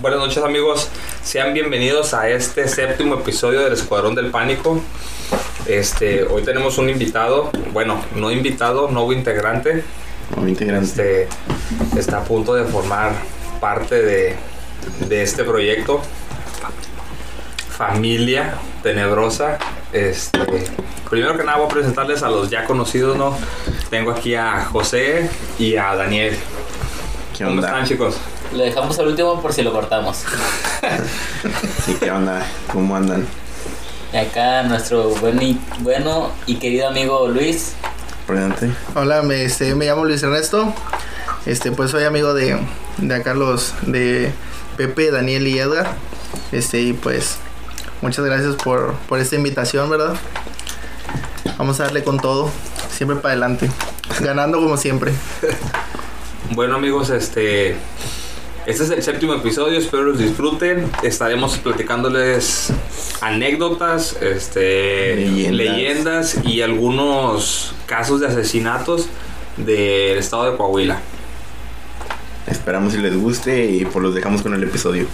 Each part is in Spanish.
Buenas noches amigos, sean bienvenidos a este séptimo episodio del Escuadrón del Pánico. Este, hoy tenemos un invitado, bueno, no invitado, nuevo integrante. Nuevo integrante. Este, está a punto de formar parte de, de este proyecto. Familia Tenebrosa. Este, primero que nada voy a presentarles a los ya conocidos, ¿no? Tengo aquí a José y a Daniel. ¿Qué ¿Cómo están chicos? Lo dejamos al último por si lo cortamos. Sí, ¿qué onda? ¿Cómo andan? Y acá nuestro buen y, bueno y querido amigo Luis. Presente. Hola, me, este, me llamo Luis Ernesto. Este, pues soy amigo de, de acá los de Pepe, Daniel y Edgar. Este, y pues muchas gracias por, por esta invitación, ¿verdad? Vamos a darle con todo, siempre para adelante, ganando como siempre. Bueno amigos, este este es el séptimo episodio, espero los disfruten. Estaremos platicándoles anécdotas, este Leyendas. leyendas, y algunos casos de asesinatos del estado de Coahuila. Esperamos si les guste y pues los dejamos con el episodio.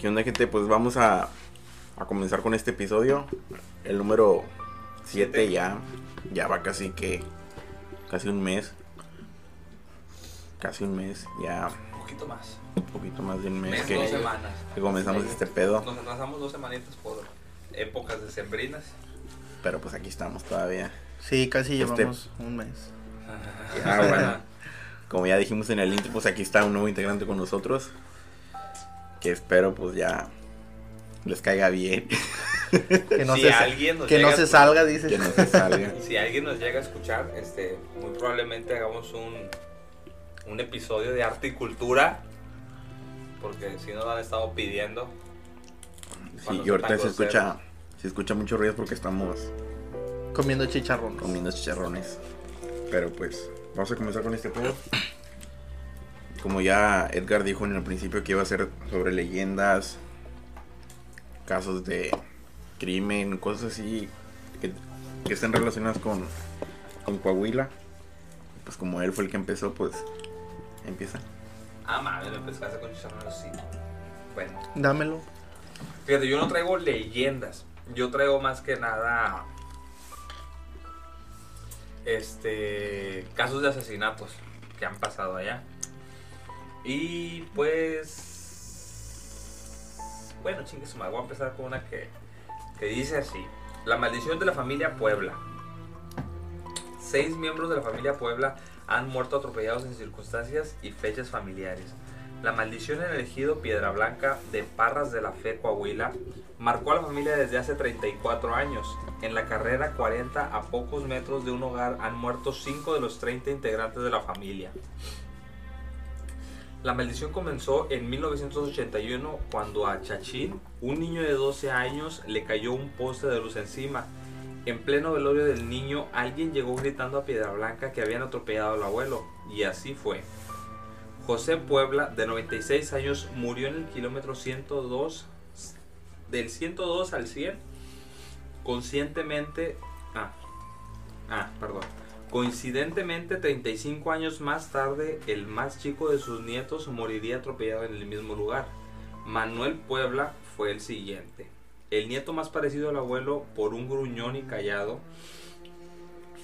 ¿Qué onda, gente? Pues vamos a, a comenzar con este episodio. El número 7 ya, ya va casi que, casi un mes. Casi un mes, ya Un poquito más. un poquito más de un mes Mes, que, dos semanas. que comenzamos este pedo. Nos atrasamos dos semanitas por épocas decembrinas. Pero pues aquí estamos todavía. Sí, casi Este- llevamos un mes. Ah, bueno. Como ya dijimos en el intro, pues aquí está un nuevo integrante con nosotros. Que espero pues ya les caiga bien. Que no Si se, alguien nos que no se salga, dice. que no se salga. Si alguien nos llega a escuchar, este, muy probablemente hagamos un, un episodio de arte y cultura. Porque si nos han estado pidiendo. Sí, y ahorita se escucha, se escucha mucho ruido porque estamos Comiendo chicharrones. comiendo chicharrones. Pero pues, vamos a comenzar con este pedo. Como ya Edgar dijo en el principio que iba a ser sobre leyendas, casos de crimen, cosas así que, que estén relacionadas con, con Coahuila. Pues como él fue el que empezó, pues empieza. Ah, mames, me pescaste con chicharrones, sí. Bueno, Dámelo. fíjate, yo no traigo leyendas. Yo traigo más que nada. Este. Casos de asesinatos que han pasado allá. Y pues. Bueno, chingue Voy a empezar con una que, que dice así: La maldición de la familia Puebla. Seis miembros de la familia Puebla han muerto atropellados en circunstancias y fechas familiares. La maldición en el ejido Piedra Blanca de Parras de la Fe, Coahuila, marcó a la familia desde hace 34 años. En la carrera 40 a pocos metros de un hogar han muerto 5 de los 30 integrantes de la familia. La maldición comenzó en 1981 cuando a Chachín, un niño de 12 años, le cayó un poste de luz encima. En pleno velorio del niño, alguien llegó gritando a Piedra Blanca que habían atropellado al abuelo, y así fue. José Puebla, de 96 años, murió en el kilómetro 102, del 102 al 100, conscientemente... Ah, ah, perdón. Coincidentemente, 35 años más tarde, el más chico de sus nietos moriría atropellado en el mismo lugar. Manuel Puebla fue el siguiente. El nieto más parecido al abuelo, por un gruñón y callado,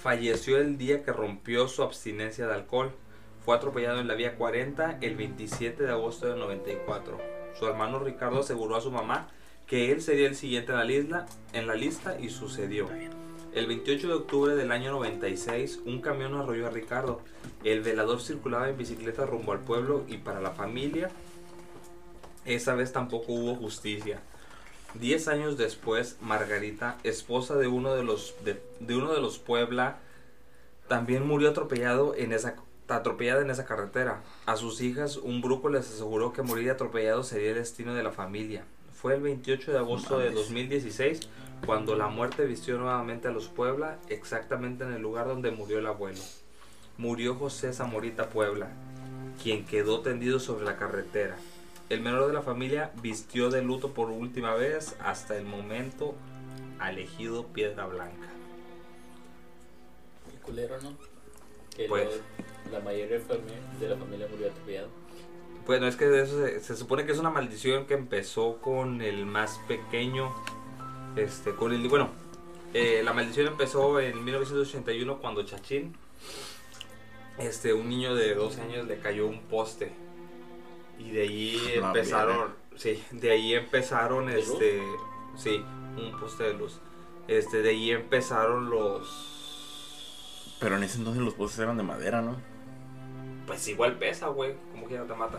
falleció el día que rompió su abstinencia de alcohol. Fue atropellado en la vía 40 el 27 de agosto de 94. Su hermano Ricardo aseguró a su mamá que él sería el siguiente en la lista, en la lista y sucedió. El 28 de octubre del año 96, un camión arrolló a Ricardo. El velador circulaba en bicicleta rumbo al pueblo y para la familia, esa vez tampoco hubo justicia. Diez años después, Margarita, esposa de uno de los, de, de uno de los Puebla, también murió atropellado en esa, atropellada en esa carretera. A sus hijas, un brujo les aseguró que morir atropellado sería el destino de la familia. Fue el 28 de agosto de Mames. 2016 cuando la muerte vistió nuevamente a los Puebla, exactamente en el lugar donde murió el abuelo. Murió José Zamorita Puebla, quien quedó tendido sobre la carretera. El menor de la familia vistió de luto por última vez hasta el momento elegido Piedra Blanca. Qué culero, ¿no? Que Pues. lo- la mayoría de la familia murió atropellado. Bueno, es que de eso se, se supone que es una maldición que empezó con el más pequeño. Este, con el. Bueno, eh, la maldición empezó en 1981 cuando Chachín, este, un niño de 12 años, le cayó un poste. Y de ahí No, empezaron. Sí, de ahí empezaron, ¿De luz? este. Sí, un poste de luz. Este, de ahí empezaron los. Pero en ese entonces los postes eran de madera, ¿no? Pues igual pesa, güey. Como que ya te mata.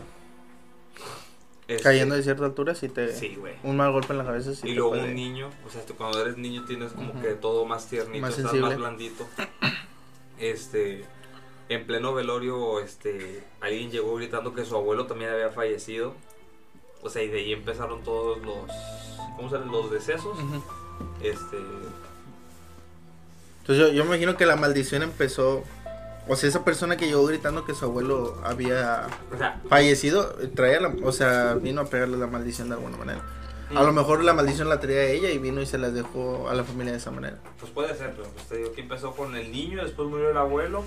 Este, Cayendo de cierta altura, si te. Sí, güey. Un mal golpe en la cabeza, sí y te luego puede- un niño, o sea, cuando eres niño tienes como que todo más tiernito, Más estás sensible. más blandito. Este, en pleno velorio, este, alguien llegó gritando que su abuelo también había fallecido. O sea, y de ahí empezaron todos los, ¿cómo se? Los decesos. Este, Entonces yo, yo me imagino que la maldición empezó. O sea, esa persona que llegó gritando que su abuelo había o sea, fallecido, traía la, o sea, vino a pegarle la maldición de alguna manera. A lo mejor la maldición la traía ella y vino y se las dejó a la familia de esa manera. pues puede ser, pero pues te digo que empezó con el niño, después murió el abuelo.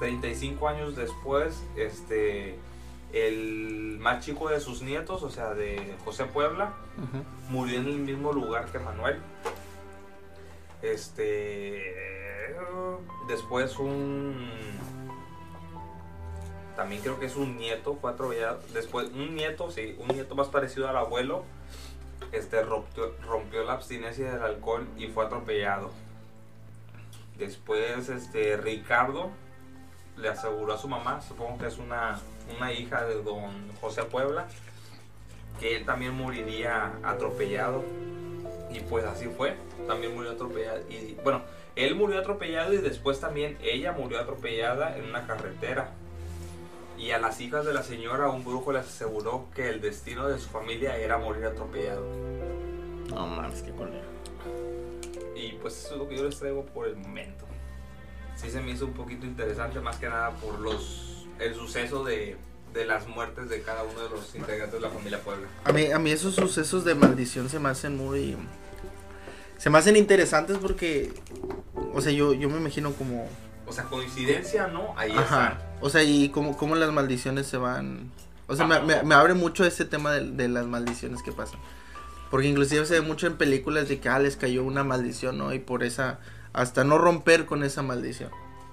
35 años después, este, el más chico de sus nietos, o sea, de José Puebla, murió en el mismo lugar que Manuel. Este. Después un. También creo que es un nieto, fue atropellado. Después, un nieto, sí, un nieto más parecido al abuelo. Este rompió, rompió la abstinencia del alcohol y fue atropellado. Después, este, Ricardo le aseguró a su mamá, supongo que es una, una hija de don José Puebla, que él también moriría atropellado. Y pues así fue, también murió atropellado. Y bueno, él murió atropellado y después también ella murió atropellada en una carretera. Y a las hijas de la señora un brujo les aseguró que el destino de su familia era morir atropellado. No mames, qué colero. Y pues eso es lo que yo les traigo por el momento. Sí se me hizo un poquito interesante más que nada por los el suceso de, de las muertes de cada uno de los integrantes de la familia Puebla. A mí, a mí esos sucesos de maldición se me hacen muy... Se me hacen interesantes porque... O sea, yo, yo me imagino como... O sea, coincidencia, ¿no? Ahí Ajá. está. O sea, y cómo, cómo las maldiciones se van... O sea, me, Ajá. me- me abre mucho este tema de, de las maldiciones que pasan. Porque inclusive se ve mucho en películas de que ah, les cayó una maldición, ¿no? Y por esa... Hasta no romper con esa maldición.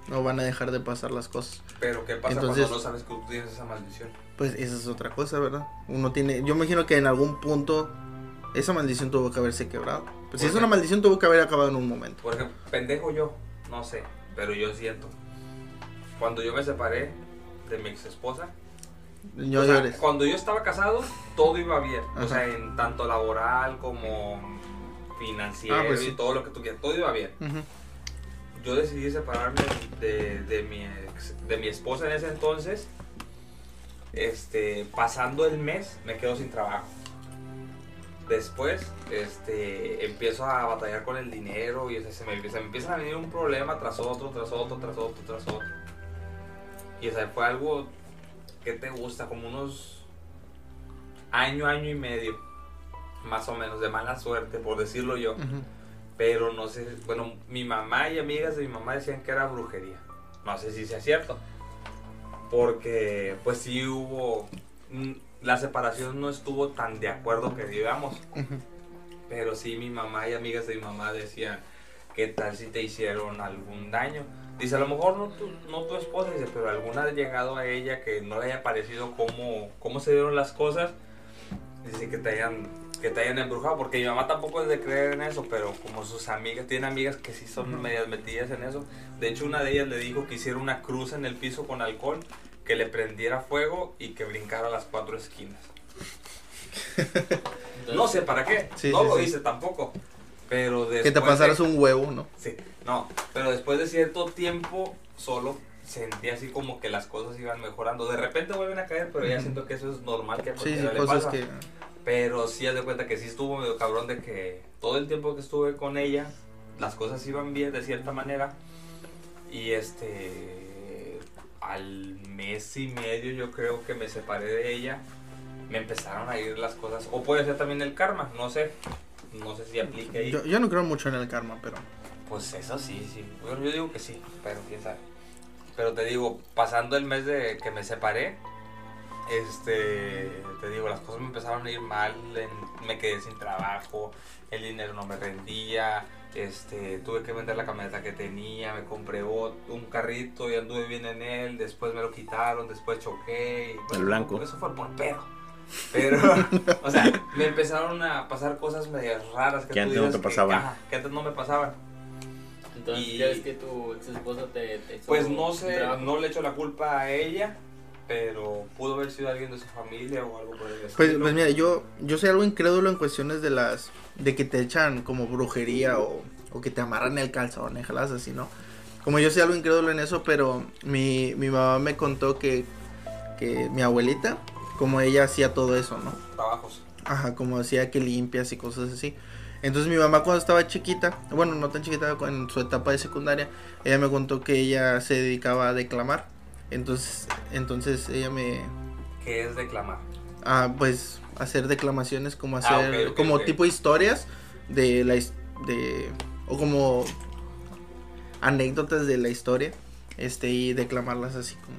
No van a dejar de pasar las cosas. Pero ¿qué pasa Entonces- cuando no sabes que tú tienes esa maldición? Pues esa es otra cosa, ¿verdad? Uno tiene... Yo me imagino que en algún punto esa maldición tuvo que haberse quebrado. Pues si ¿Por es una maldición tuvo que haber acabado en un momento. Por ejemplo, pendejo yo, no sé, pero yo siento. Cuando yo me separé de mi ex esposa, Yo o sea, llores. cuando yo estaba casado, todo iba bien. O sea, en tanto laboral como financiero Ah, pues y todo lo que tú quieras, todo iba bien. Yo decidí separarme de, de mi ex- de mi esposa en ese entonces. Este, pasando el mes, me quedo sin trabajo. Después, este, empiezo a batallar con el dinero y o sea, se, me, se me empieza a venir un problema tras otro, tras otro, tras otro, tras otro. Y o sea, fue algo que te gusta, como unos año, año y medio, más o menos, de mala suerte, por decirlo yo. Pero no sé, bueno, mi mamá y amigas de mi mamá decían que era brujería. No sé si sea cierto. Porque pues sí hubo... La separación no estuvo tan de acuerdo que digamos. Pero sí mi mamá y amigas de mi mamá decían, ¿qué tal si te hicieron algún daño? Dice, a lo mejor no tu, no tu esposa, dice, pero alguna ha llegado a ella que no le haya parecido cómo, cómo se dieron las cosas. Dice que te hayan que te hayan embrujado, porque mi mamá tampoco es de creer en eso, pero como sus amigas, tiene amigas que sí son medias metidas en eso. De hecho, una de ellas le dijo que hiciera una cruz en el piso con alcohol, que le prendiera fuego y que brincara a las cuatro esquinas. No sé para qué, Sí, no sí, lo sí. hice tampoco. Pero después Que te pasaras de- un huevo, ¿no? Sí, no, pero después de cierto tiempo solo sentí así como que las cosas iban mejorando. De repente vuelven a caer, pero ya siento que eso es normal que a Sí, sí, le cosas pasa. que... Pero sí haz de cuenta que sí estuvo medio cabrón de que todo el tiempo que estuve con ella, las cosas iban bien de cierta manera. Y este, al mes y medio yo creo que me separé de ella, me empezaron a ir las cosas. O puede ser también el karma, no sé. No sé si aplique ahí. Yo, yo no creo mucho en el karma, pero. Pues eso sí, sí. Bueno, yo digo que sí, pero quién sabe. Pero te digo, pasando el mes de que me separé, este, te digo, las cosas me empezaron a ir mal, en- me quedé sin trabajo, el dinero no me rendía, este, tuve que vender la camioneta que tenía, me compré un carrito y anduve bien en él, después me lo quitaron, después choqué. Y, El blanco. Eso fue por pedo. Pero, o sea, me empezaron a pasar cosas medias raras que, Que antes no te pasaban. ajá, que antes no me pasaban. Entonces, Y- ya ves que tu ex esposa te, te hizo Pues no sé, trabajo. no le echo la culpa a ella, pero pudo haber sido alguien de su familia o algo por el estilo. Pues, pues mira, yo, yo soy algo incrédulo en cuestiones de las. De que te echan como brujería o, o que te amarran el calzón, jalas así, ¿no? Como yo soy algo incrédulo en eso, pero mi, mi mamá me contó que, que mi abuelita, como ella hacía todo eso, ¿no? Trabajos. Ajá, como hacía que limpias y cosas así. Entonces mi mamá cuando estaba chiquita, bueno, no tan chiquita, en su etapa de secundaria, ella me contó que ella se dedicaba a declamar. Entonces, entonces ella me, Que es declamar. a pues hacer declamaciones como Ah, hacer ok, ok, como ok. tipo historias de la de o como anécdotas de la historia, este y declamarlas así como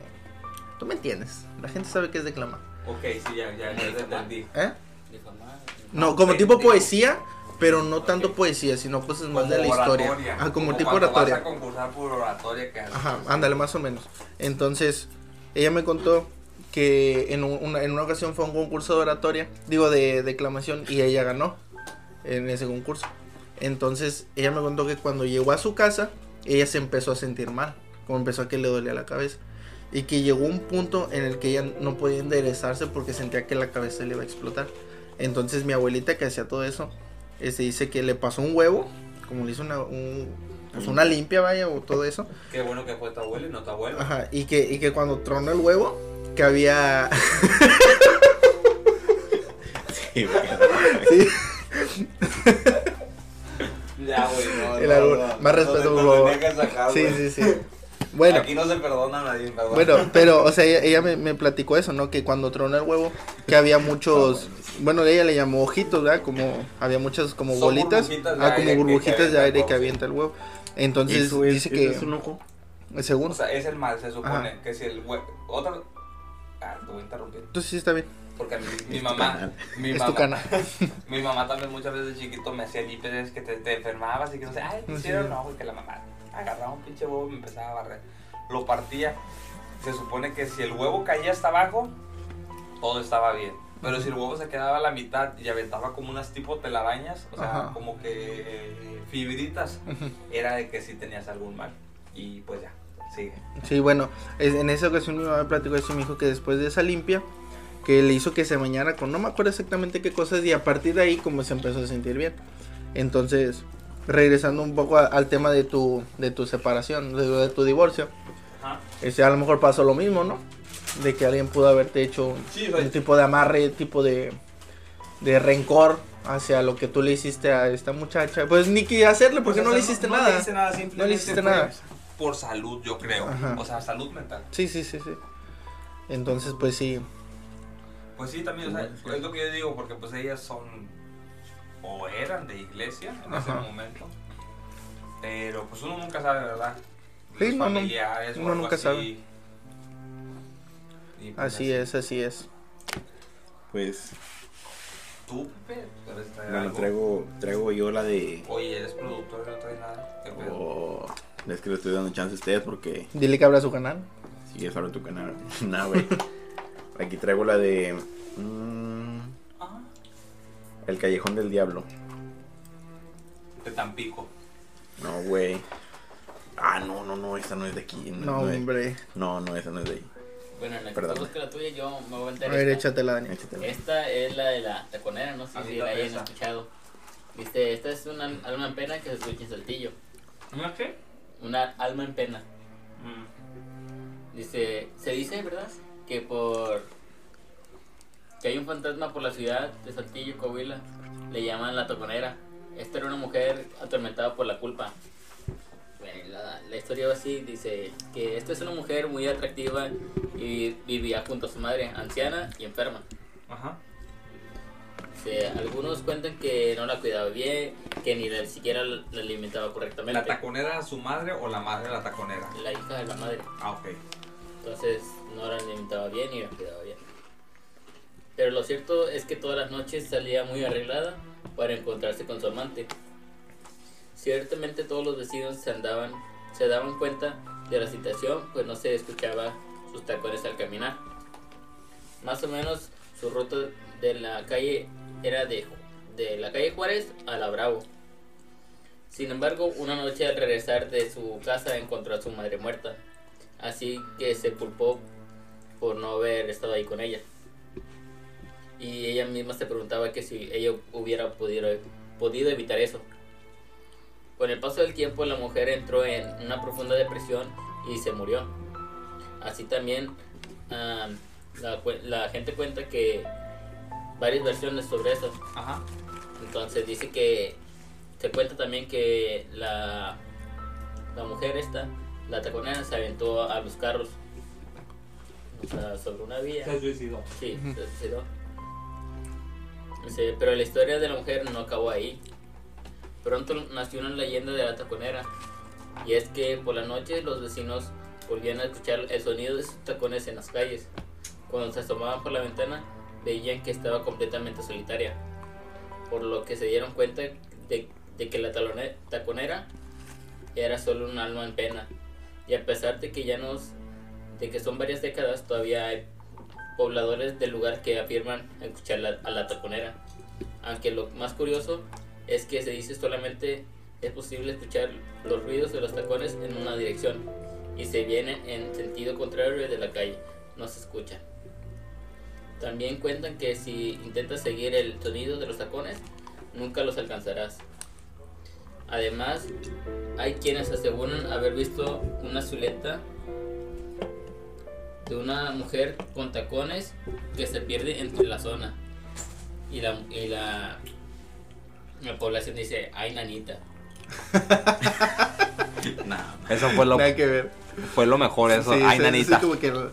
tú me entiendes. La gente sabe qué es declamar. Ok, sí, ya, ya, ya te entendí. ¿Eh? No, como tipo poesía, pero no tanto poesía, sino pues es más Como de la historia. oratoria. Ah, como, tipo cuando oratoria. Vas a concursar por oratoria que. Ajá, ándale, más o menos. Entonces, ella me contó que en un- una, en una ocasión fue a un concurso de oratoria, digo, de declamación, y ella ganó en ese concurso. Entonces, ella me contó que cuando llegó a su casa, ella se empezó a sentir mal, como empezó a que le dolía la cabeza. Y que llegó un punto en el que ella no podía enderezarse porque sentía que la cabeza le iba a explotar. Entonces, mi abuelita que hacía todo eso, este, dice que le pasó un huevo, como le hizo una, un- pues una limpia, vaya, o todo eso. Qué bueno que fue tu abuelo y no tu abuelo. Ajá, y que, y que cuando tronó el huevo, que había... Sí, güey. sí, Ya, güey, no, no, no, Más respeto, por favor. sí, sí, sí. Bueno, Aquí no se perdona a nadie, perdón. bueno, pero, o sea, ella, ella me, me platicó eso, ¿no? Que cuando tronó el huevo, que había muchos... Bueno, ella le llamó ojitos, ¿verdad? Como, había muchas como Son bolitas. burbujitas de Ah, como burbujitas que de avienta el aire huevo, que avienta el huevo. Entonces Eso es, dice eso que... es un ojo. Según... O sea, es el mal, se supone. Ajá. Que si el huevo. Otra. Ah, te voy a interrumpir. Entonces sí está bien. Porque mi, mi mamá. Mi es mamá, tu canal. Mi mamá también muchas veces de chiquito me hacía limpias que te, te enfermabas y que no sé, ay, ¿te Sí. hicieron? No, güey, que la mamá agarraba un pinche huevo y me empezaba a barrer. Lo partía. Se supone que si el huevo caía hasta abajo, todo estaba bien. Pero si el huevo se quedaba a la mitad y aventaba como unas tipo telarañas, o sea, Ajá. como que eh, fibritas, era de que sí tenías algún mal. Y pues ya, sigue. Sí, bueno, en esa ocasión mi mamá platicó eso y me dijo que después de esa limpia, que le hizo que se bañara con no me acuerdo exactamente qué cosas y a partir de ahí como se empezó a sentir bien. Entonces, regresando un poco a- al tema de tu, de tu separación, de, de tu divorcio, Ajá. este, a lo mejor pasó lo mismo, ¿no? De que alguien pudo haberte hecho un, Sí, un tipo de amarre, tipo de, de rencor hacia lo que tú le hiciste a esta muchacha. Pues ni que hacerle, porque Pues, no le hiciste no, nada. No le hiciste nada, simplemente No le hiciste nada. Por salud, yo creo. Ajá. O sea, salud mental. Sí, sí, sí, sí. Entonces, pues sí. Pues sí, también, o sea, es lo que yo digo, porque pues ellas son o eran de iglesia en ese momento. Pero pues uno nunca sabe, ¿verdad? Sí, Los no, no. familiares Uno nunca así. sabe. Pues, Así es, así es. Pues, Tú, Pepe, debes traer bueno, algo. traigo, traigo yo la de... Oye, eres productor y no traes nada. ¿Qué pedo? Oh, es que le estoy dando chance a ustedes porque Dile que abra su canal. si es ahora tu canal. Nah, güey. Aquí traigo la de... mm, Ah, el Callejón del Diablo. de Tampico. No, güey. Ah, no, no, no, esta no es de aquí. No, hombre. no, no, esa no es de ahí. Bueno, en la que Perdón. tú buscas la tuya, yo me voy a A aventar ver, esta. échatela, Dani. Échatela. Esta es la de la taconera, no sé si la hayan escuchado. Viste, esta es una en pena que se escucha en Saltillo. ¿Una qué? Una alma en pena. Mm. Dice, se dice, ¿verdad? Que por que hay un fantasma por la ciudad de Saltillo, Coahuila. Le llaman la toconera. Esta era una mujer atormentada por la culpa. La, la historia va así, dice que esta es una mujer muy atractiva y vivía junto a su madre, anciana y enferma. Ajá. Dice, algunos cuentan que no la cuidaba bien, que ni la- siquiera la alimentaba correctamente. ¿La taconera era su madre o la madre de la taconera? La hija de la madre. Ah, ok. Entonces no la alimentaba bien ni la cuidaba bien. Pero lo cierto es que todas las noches salía muy arreglada para encontrarse con su amante. Ciertamente todos los vecinos se andaban, se daban cuenta de la situación, pues no se escuchaba sus tacones al caminar. Más o menos su ruta de la calle era de, de la calle Juárez a la Bravo. Sin embargo, una noche al regresar de su casa encontró a su madre muerta así que se culpó por no haber estado ahí con ella. Y ella misma se preguntaba que si ella hubiera podido, podido evitar eso. Con el paso del tiempo la mujer entró en una profunda depresión y se murió. Así también ah, la, gente cuenta que varias versiones sobre eso. Ajá. Entonces dice que se cuenta también que la, la mujer esta, la taconera, se aventó a los carros. O sea, sobre una vía. Se suicidó. Sí, se suicidó. Dice, pero la historia de la mujer no acabó ahí. Pronto nació una leyenda de la taconera. Y es que por la noche los vecinos volvían a escuchar el sonido de sus tacones en las calles. Cuando se asomaban por la ventana, veían que estaba completamente solitaria. Por lo que se dieron cuenta de, que la talone- taconera era solo un alma en pena. Y a pesar de que ya nos de que son varias décadas, todavía hay pobladores del lugar que afirman escuchar la- a la taconera. Aunque lo más curioso es que se dice solamente es posible escuchar los ruidos de los tacones en una dirección y se vienen en sentido contrario de la calle, no se escuchan. También cuentan que si intentas seguir el sonido de los tacones, nunca los alcanzarás. Además, hay quienes aseguran haber visto una silueta de una mujer con tacones que se pierde entre la zona. Y la, y la, la población dice, ay nanita. Eso fue lo, Nada que ver. fue lo mejor, eso. Sí, Ay, sí, nanita. sí, como que lo,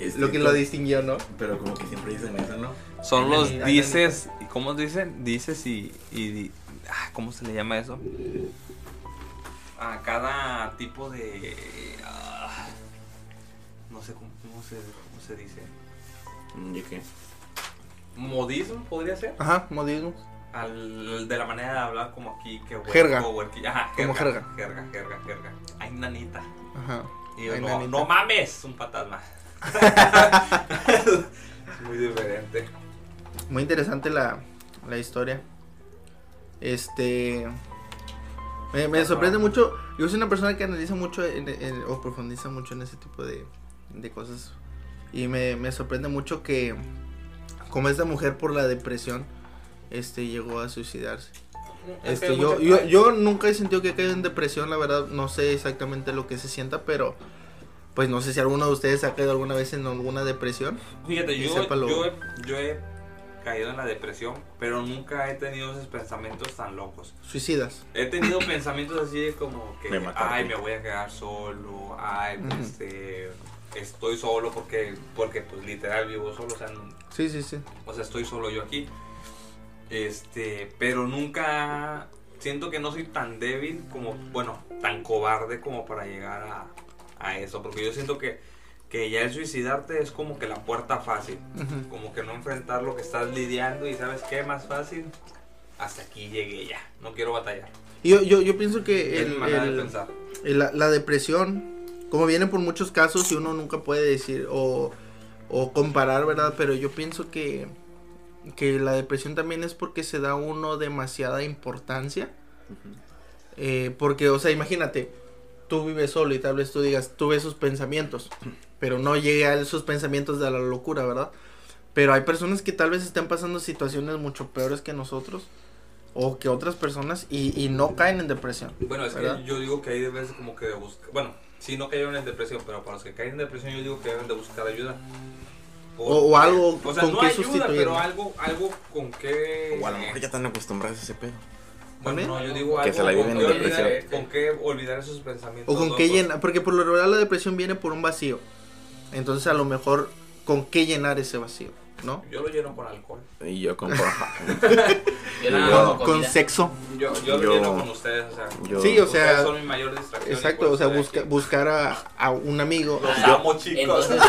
Este, lo que lo distinguió, ¿no? Pero como que siempre dicen eso, ¿no? Son los dices. ¿Cómo dicen? Dices y. y di- ah, ¿Cómo se le llama eso? A cada tipo de. ah, no sé cómo, cómo se, cómo se dice. Mm, ¿Y qué? Modismo podría ser. Ajá, modismo. Al, de la manera de hablar como aquí. Que huerco, Jerga. huerqui- Ajá, Como jerga. Jerga, jerga, jerga. Ay, nanita. Ajá. Y yo, Ay, no, nanita. no mames, un fantasma. Muy diferente. Muy interesante la, la historia. Este. Me, me sorprende mucho. Yo soy una persona que analiza mucho en- en- o profundiza mucho en ese tipo de, de cosas. Y me, me sorprende mucho que, como esta mujer por la depresión, este llegó a suicidarse. Es Este, yo, yo, yo nunca he sentido que caído en depresión, la verdad. No sé exactamente lo que se sienta, pero. Pues no sé si alguno de ustedes ha caído alguna vez en alguna depresión. Fíjate, yo, yo, he, yo he caído en la depresión, pero nunca he tenido esos pensamientos tan locos. Suicidas. He tenido pensamientos así de como que, matarte. ay, me voy a quedar solo, ay, este, estoy solo porque, porque pues literal vivo solo, o sea, no- Sí, sí, sí. o sea, estoy solo yo aquí. Este, pero nunca siento que no soy tan débil como, bueno, tan cobarde como para llegar a, a eso, porque yo siento que, que ya el suicidarte es como que la puerta fácil, Ujú. como que no enfrentar lo que estás lidiando y sabes qué más fácil, hasta aquí llegué ya, no quiero batallar. Yo, yo, yo pienso que el, el- el- la, la depresión, como viene por muchos casos y uno nunca puede decir o, o comparar, ¿verdad? Pero yo pienso que, que la depresión también es porque se da uno demasiada importancia. Eh, porque, o sea, imagínate, tú vives solo y tal vez tú digas, tuve esos pensamientos, pero no llegué a esos pensamientos de la locura, ¿verdad? Pero hay personas que tal vez estén pasando situaciones mucho peores que nosotros o que otras personas y, y no caen en depresión. Bueno, es ¿verdad? que yo digo que ahí debes como que de buscar, bueno, sí no cayeron en depresión, pero para los que caen en depresión yo digo que deben de buscar ayuda. O, o algo O sea, con no qué ayuda, sustituir. pero algo, algo con qué. O a lo mejor ya están acostumbrados a ese pedo. Bueno, no, yo digo Que algo se la viven con, en qué depresión. olvidar, con qué olvidar esos pensamientos. O con qué llenar, porque por lo general la depresión viene por un vacío. Entonces a lo mejor con qué llenar ese vacío, ¿no? Yo lo lleno con alcohol. Y yo con. Yo más con sexo. Yo, yo, lo Yo- lleno con ustedes, o sea. yo- Sí, o sea, son mi mayor distracción. Exacto, o sea, busca, buscar a, a un amigo. Los Yo- amo, chicos. Entonces,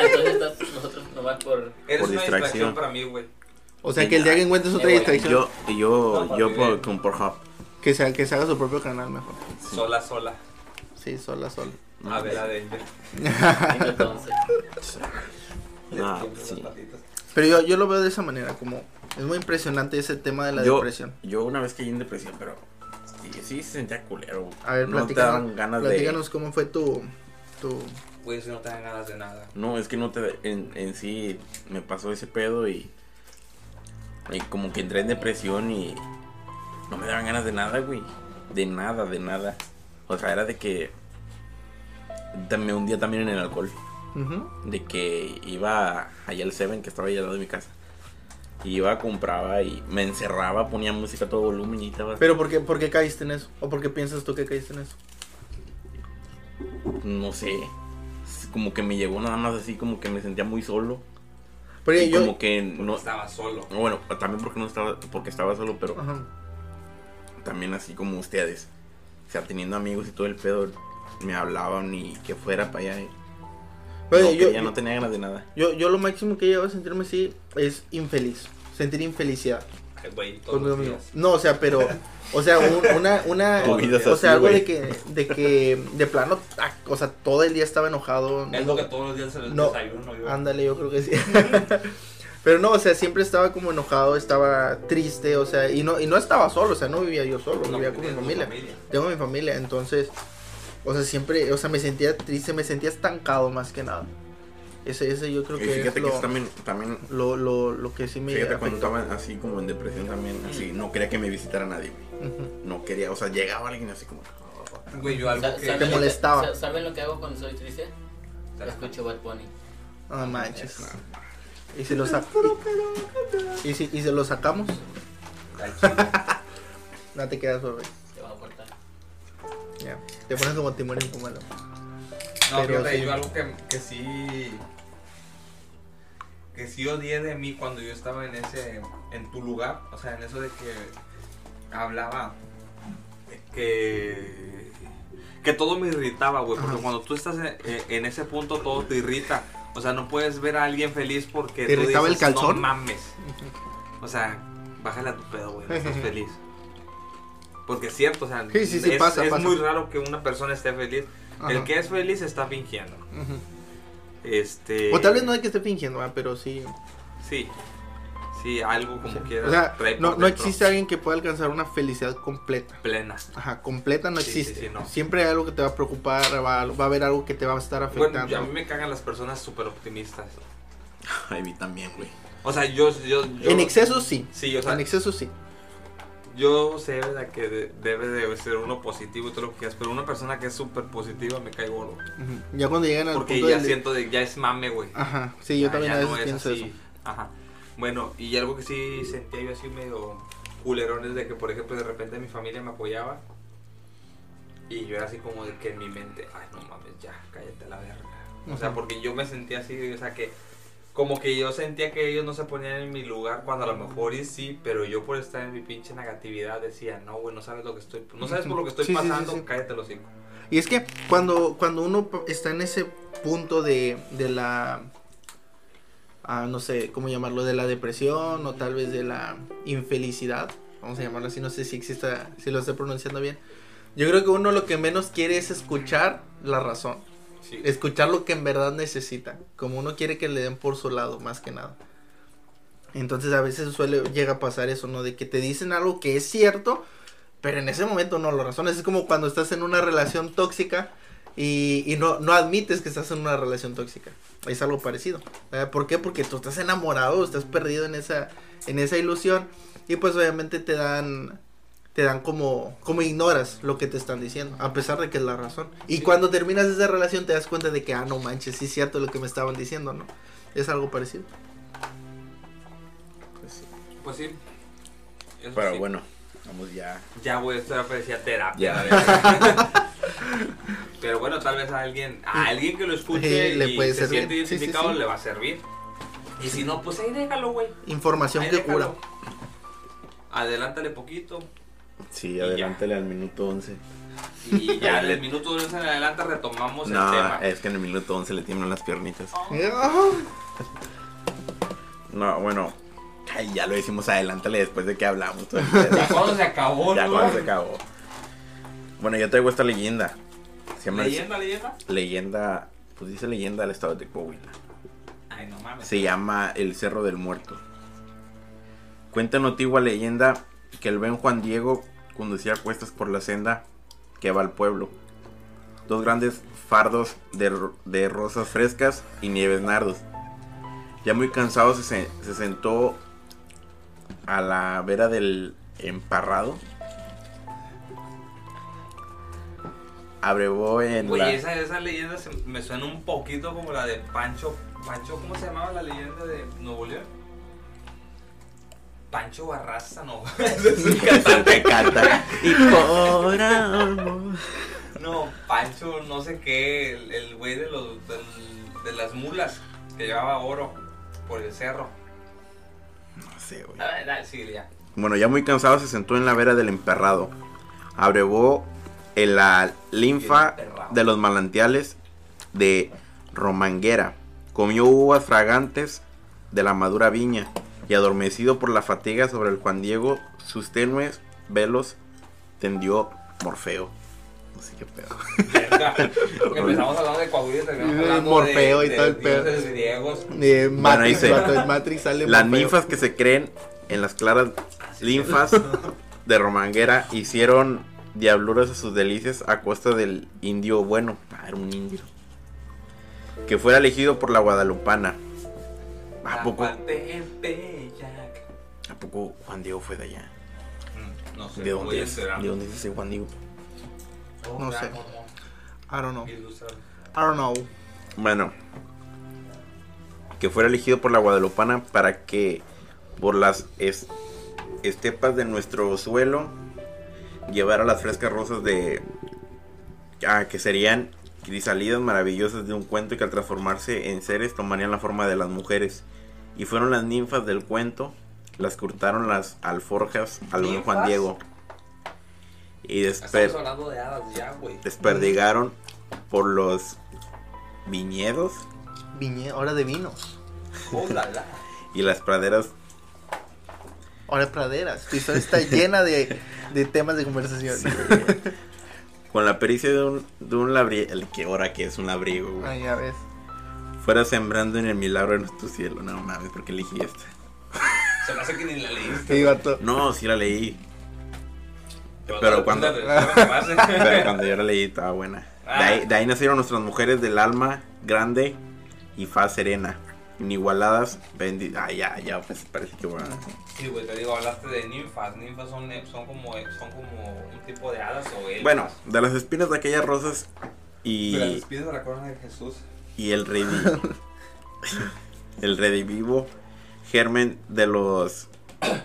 entonces estás nosotros nomás por... Eres por una distracción. distracción para mí, güey. O sea, que el día que encuentres otra distracción, yo, y yo, yo por, con Pornhub. que, sea, que se haga su propio canal mejor. Sí. Sola, sola. Sí, sola, sola. A ver, a Danger. Entonces, Ah, sí. Pero yo, yo lo veo de esa manera, como es muy impresionante ese tema de la yo, depresión. yo una vez caí en depresión, pero sí, sí se sentía culero. A ver, no te platícanos, daban ganas platícanos cómo fue tu, tu... Güey, si no te dan ganas de nada. de... No, es que no te... En, en sí me pasó ese pedo y... Y como que entré en depresión y... No me daban ganas de nada, güey. De nada, de nada. O sea, era de que... También un día también en el alcohol. De que iba allá al Seven, que estaba allá al lado de mi casa. Y iba, compraba y me encerraba, ponía música a todo volumen y estaba... Pero ¿por qué, ¿por qué caíste en eso? ¿O por qué piensas tú que caíste en eso? No sé. Como que me llegó nada más así, como que me sentía muy solo. Porque y yo... como que no... estaba solo. Bueno, también porque no estaba, porque estaba solo, pero Ajá. también así como ustedes. O sea, teniendo amigos y todo el pedo, me hablaban y que fuera para allá. Pero no, yo, quería, no tenía ganas de nada. yo, yo lo máximo que he llegado a sentirme así es infeliz. Sentir infelicidad. Güey, todos conmigo los días. No, o sea, pero, o sea, un- una, una, o así, sea, algo de que, de que, de plano, ah, o sea, todo el día estaba enojado. Es lo que todos los días se les No, desayuno. Yo. Ándale, yo creo que sí. Pero no, o sea, siempre estaba como enojado, estaba triste, o sea, y no, y no estaba solo, o sea, no vivía yo solo, No, vivía con mi familia. Tengo mi familia, entonces, o sea, siempre, o sea, me sentía triste, me sentía estancado más que nada. Ese, ese yo creo Y que fíjate es que lo, eso también, también lo, lo, lo que sí me Fíjate cuando afectó. estaba así como en depresión también, así, no quería que me visitara nadie, güey. Ujú. No quería, o sea, llegaba alguien así como... Güey, yo algo que. ¿saben te molestaba. sa- ¿Saben lo que hago cuando soy triste? Escucho Bad Bunny. No manches. Y si lo sac- y, si, y si lo sacamos, no te quedas solo. Te va a cortar. Ya. Te pones como timón y pomelo. No, Pero fíjate, sí. yo algo que, que sí. Que sí odié de mí cuando yo estaba en ese. En tu lugar. O sea, en eso de que. Hablaba. Que. Que todo me irritaba, güey. Porque cuando tú estás en, en ese punto, todo te irrita. O sea, no puedes ver a alguien feliz porque. ¿Te tú irritaba el dices, calzón? No mames. O sea, bájale a tu pedo, güey. No estás feliz. Porque es cierto, o sea, Sí, sí, sí, es, pasa, es pasa. muy raro que una persona esté feliz. El que es feliz está fingiendo. Ujú. Este. O tal vez no hay que esté fingiendo, ¿verdad? pero sí. Sí. Sí, algo como quieras. O sea, trae no, no existe alguien que pueda alcanzar una felicidad completa. Plena. Ajá, completa no Sí, sí, existe. sí, no. Siempre hay algo que te va a preocupar, va, va a haber algo que te va a estar afectando. a mí me cagan las personas súper optimistas. Ay, vi también, güey. O sea, yo. yo, yo- en exceso sí. Sí, o sea, en exceso sí. Yo sé ¿verdad? que de- debe de ser uno positivo y todo lo que quieras, pero una persona que es súper positiva me cae gordo. Ya cuando llegan al Porque punto ya del- siento de. Ya es mame, güey. Ajá, sí, yo Ya- también ya a veces no es así. eso. Ajá. Bueno, y algo que sí sentía yo así medio culerones de que, por ejemplo, de repente mi familia me apoyaba y yo era así como de que en mi mente, ay, no mames, ya, cállate a la verga. O sea, porque yo me sentía así, o sea, que como que yo sentía que ellos no se ponían en mi lugar cuando a lo mejor y sí, pero yo por estar en mi pinche negatividad decía, no, güey, no sabes lo que estoy, no sabes por lo que estoy Sí, sí, sí, pasando, sí. cállate los hijos. Y es que cuando, cuando uno está en ese punto de, de la, ah, no sé cómo llamarlo, de la depresión o tal vez de la infelicidad, vamos a llamarlo así, no sé si exista, si lo estoy pronunciando bien. Yo creo que uno lo que menos quiere es escuchar la razón, Escuchar lo que en verdad necesita, como uno quiere que le den por su lado, más que nada. Entonces a veces suele, llega a pasar eso, ¿no? De que te dicen algo que es cierto, pero en ese momento no lo razonas. Es como cuando estás en una relación tóxica y, y no, no admites que estás en una relación tóxica. Es algo parecido. ¿verdad? ¿Por qué? Porque tú estás enamorado, estás perdido en esa, en esa ilusión. Y pues obviamente te dan te dan como, como ignoras lo que te están diciendo, a pesar de que es la razón. Y cuando terminas esa relación te das cuenta de que, ah, no manches, sí es cierto lo que me estaban diciendo, ¿no? Es algo parecido. Pues sí. Pues sí. Eso Pero sí. bueno, vamos ya. Ya, güey, esto ya parecía terapia. Ya. Pero bueno, tal vez a alguien, a alguien que lo escuche Sí, le y puede se servir. siente Sí, sí, identificado sí. le va a servir. Y si no, pues ahí déjalo, güey. Información Ahí que déjalo. cura. Adelántale poquito. Sí, adelántale al minuto 11. Y ya en el minuto 11 en adelante retomamos el No, tema. es que en el minuto 11 le tiemblan las piernitas. Ah, No, bueno. Ay, ya lo decimos adelántale después de que hablamos. Ya cuando se acabó, ya ¿no? cuando se acabó. Bueno, yo traigo esta leyenda. Se llama ¿Leyenda, leyenda? leyenda, pues dice leyenda del estado de Coahuila. Ay, no mames. Se llama el Cerro del Muerto. Cuenta una antigua leyenda que el buen Juan Diego conducía a cuestas por la senda que va al pueblo. Dos grandes fardos de, de rosas frescas y nieves nardos. Ya muy cansado se, se- se sentó a la vera del emparrado. Abrevó en Oye, la... esa, esa leyenda se- me suena un poquito como la de Pancho. Pancho, ¿cómo se llamaba la leyenda de Nuevo León? Pancho Barraza, no. Es un cantante. canta. Y por amor. No, Pancho, no sé qué, el el güey de, los, del- de las mulas que llevaba oro por el cerro. No sé, güey. Ah, ah, Sí, ya. Bueno, ya muy cansado se sentó en la vera del emperrado. Abrevó en la linfa El emperrado. de los manantiales de Romanguera. Comió uvas fragantes de la madura viña y adormecido por la fatiga sobre el Juan Diego, sus tenues velos tendió Morfeo. No sé qué pedo. Empezamos hablando de Coahuila y terminamos Morfeo de, y de todo el pedo. dice, sale Las Morfeo. ninfas que se creen en las claras linfas de Romanguera hicieron diabluras a sus delicias a costa del indio bueno. Ah, era un indio. Que fuera elegido por la guadalupana. ¿A poco. ¿A poco Juan Diego fue de allá? Mm, No sé, ¿De dónde es? ¿De dónde es ese Juan Diego? Oh, No sé. I don't know. I don't know. Bueno, que fuera elegido por la guadalupana para que por las es- estepas de nuestro suelo llevara las frescas rosas de ah, que serían crisalidas maravillosas de un cuento que al transformarse en seres tomarían la forma de las mujeres y fueron las ninfas del cuento las que hurtaron las alforjas al buen Juan. Diego y desper- de hadas ya, güey. desperdigaron por los viñedos Viñe, hora de vinos. Oh, la, la. y las praderas Hora de praderas. Tu historia está llena de, de temas de conversación. con la pericia de un, de un labriego, el que ahora que es un labriego, güey, ya ves. Fuera sembrando en el milagro de nuestro cielo. No mames, porque elegí esta. Se me hace que ni la leíste. Sí, vato. No, sí la leí, Pero, pero cuando- de pero cuando yo la leí estaba buena. De ahí, de ahí nacieron nuestras mujeres del alma grande y faz serena, inigualadas, benditas. Ah, ya, ya, pues parece que bueno. Sí, güey, te digo, hablaste de ninfas. Ninfas son, son, como, son como un tipo de hadas o elfas. Bueno, de las espinas de aquellas rosas y... De las espinas de la corona de Jesús. Y el redi- el redivivo germen de los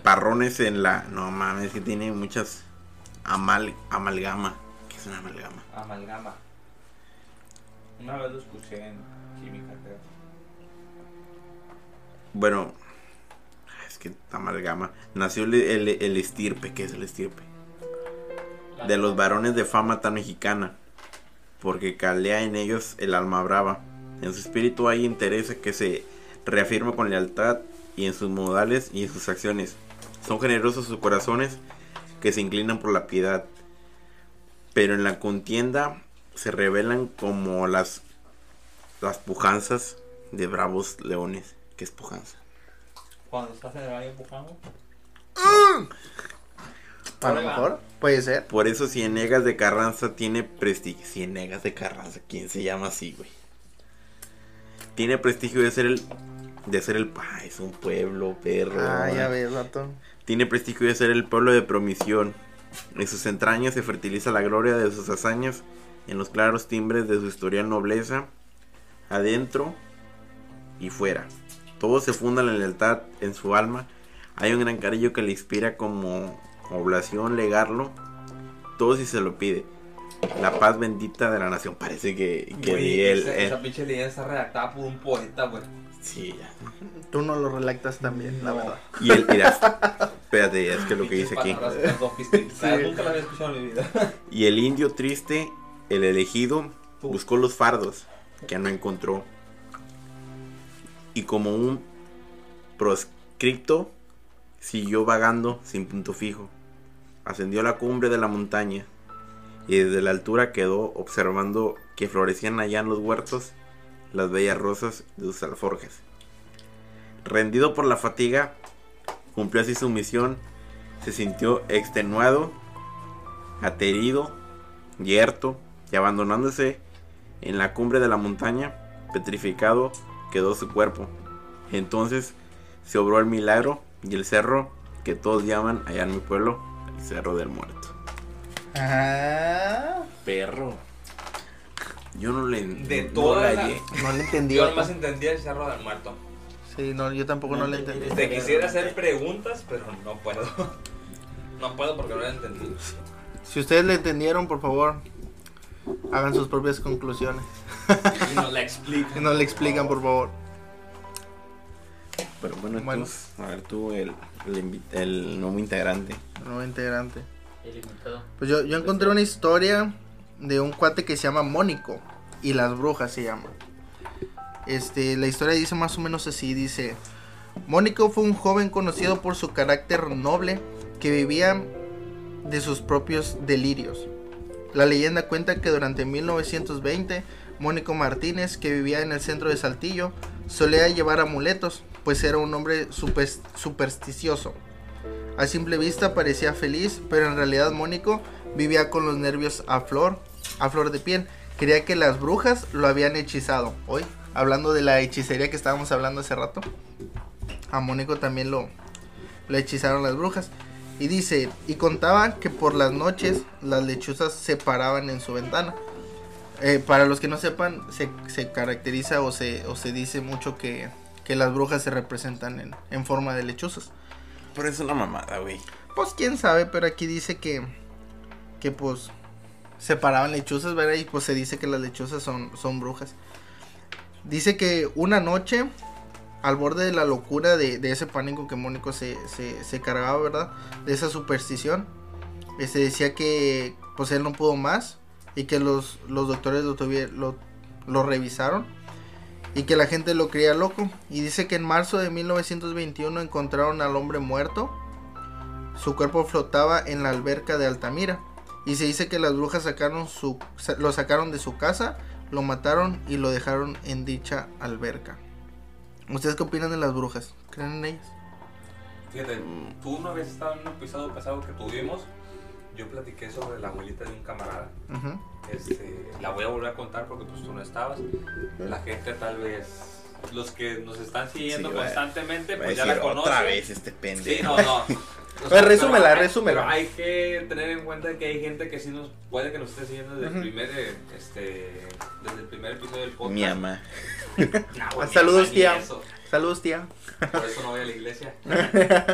parrones en la no mames que tiene muchas amal amalgama ¿qué es una amalgama? Amalgama. Una vez lo escuché en química, creo. bueno es que amalgama nació el, el, el estirpe ¿qué es el estirpe? de los varones de fama tan mexicana porque calea en ellos el alma brava en su espíritu hay interés que se reafirma con lealtad y en sus modales y en sus acciones son generosos sus corazones que se inclinan por la piedad pero en la contienda se revelan como las las pujanzas de bravos leones ¿qué es pujanza? Cuando estás en el baño empujando. A lo mejor. Puede ser. Por eso Cienegas de Carranza tiene prestigio. Cienegas de Carranza, ¿quién se llama así, güey? Tiene prestigio de ser el. De ser el. Ah, es un pueblo, perro. Ah, ya ves, vato. Tiene prestigio de ser el pueblo de promisión. En sus entrañas se fertiliza la gloria de sus hazañas, en los claros timbres de su historial nobleza, adentro y fuera. Todo se funda en la lealtad en su alma. Hay un gran cariño que le inspira como oblación legarlo. Todo si se lo pide. La paz bendita de la nación. Parece que, que Güey, di el- esa, el- esa pinche leyenda está redactada por un poeta, güey. Sí, ya. Tú no lo relactas tan bien, la No. verdad. Y el, mira, espérate, es que lo que dice aquí. Nunca la había escuchado en mi vida. Y el indio triste, el elegido, buscó los fardos que no encontró. Y como un proscripto, siguió vagando sin punto fijo. Ascendió a la cumbre de la montaña y desde la altura quedó observando que florecían allá en los huertos las bellas rosas de sus alforjas. Rendido por la fatiga, cumplió así su misión, se sintió extenuado, aterido, yerto y abandonándose en la cumbre de la montaña, petrificado quedó su cuerpo. Entonces se obró el milagro y el cerro que todos llaman allá en mi pueblo el Cerro del Muerto. Ah, Perro. Yo no le De no toda le la- hallé. no le entendí. Yo vato. nomás entendía el cerro del muerto. Sí, no, yo tampoco no, le entendí. Te quisiera hacer preguntas, pero no puedo. No puedo porque no lo entendí. Si ustedes le entendieron, por favor, hagan sus propias conclusiones. Y nos la explican. No le explican, por favor. Pero bueno, Bueno. tú, a ver tú el, el, invi- el nuevo integrante. Nuevo integrante. Pues yo, yo encontré una historia de un cuate que se llama Mónico y las brujas se llama. Este, la historia dice más o menos así, dice, Mónico fue un joven conocido por su carácter noble que vivía de sus propios delirios. La leyenda cuenta que durante 1920, Mónico Martínez, que vivía en el centro de Saltillo, solía llevar amuletos, pues era un hombre super- supersticioso. A simple vista parecía feliz, pero en realidad Mónico vivía con los nervios a flor, a flor de piel. Creía que las brujas lo habían hechizado. Hoy, hablando de la hechicería que estábamos hablando hace rato, a Mónico también lo, lo hechizaron las brujas. Y dice, y contaba que por las noches las lechuzas se paraban en su ventana. Eh, para los que no sepan, se, se caracteriza o se, o se dice mucho que, que las brujas se representan en, en forma de lechuzas. Pero es una mamada, güey. Pues quién sabe, pero aquí dice que que pues separaban lechuzas, ¿verdad? Y pues se dice que las lechuzas son, son brujas. Dice que una noche, al borde de la locura de, de ese pánico que Mónico se, se, se cargaba, ¿verdad? De esa superstición, se decía que pues él no pudo más y que los, los doctores lo, lo, lo revisaron y que la gente lo creía loco. Y dice que en marzo de 1921 encontraron al hombre muerto. Su cuerpo flotaba en la alberca de Altamira. Y se dice que las brujas sacaron su, lo sacaron de su casa, lo mataron y lo dejaron en dicha alberca. ¿Ustedes qué opinan de las brujas? ¿Creen en ellas? Fíjate, tú una vez estaba en un episodio pasado que tuvimos. Yo platiqué sobre la abuelita de un camarada. Ujú. Este, la voy a volver a contar porque pues tú no estabas. La gente tal vez, los que nos están siguiendo Sí, constantemente, pues ya la conocen. otra vez este pendejo. Sí, no, no. O Pues resúmela, pero hay- resúmela. pero hay que tener en cuenta que hay gente que sí nos puede que nos esté siguiendo desde Ujú. el primer eh, este desde el primer episodio del podcast. Mi güey, mi Saludos, mamá, ni tía. Saludos, tía. Por eso no voy a la iglesia.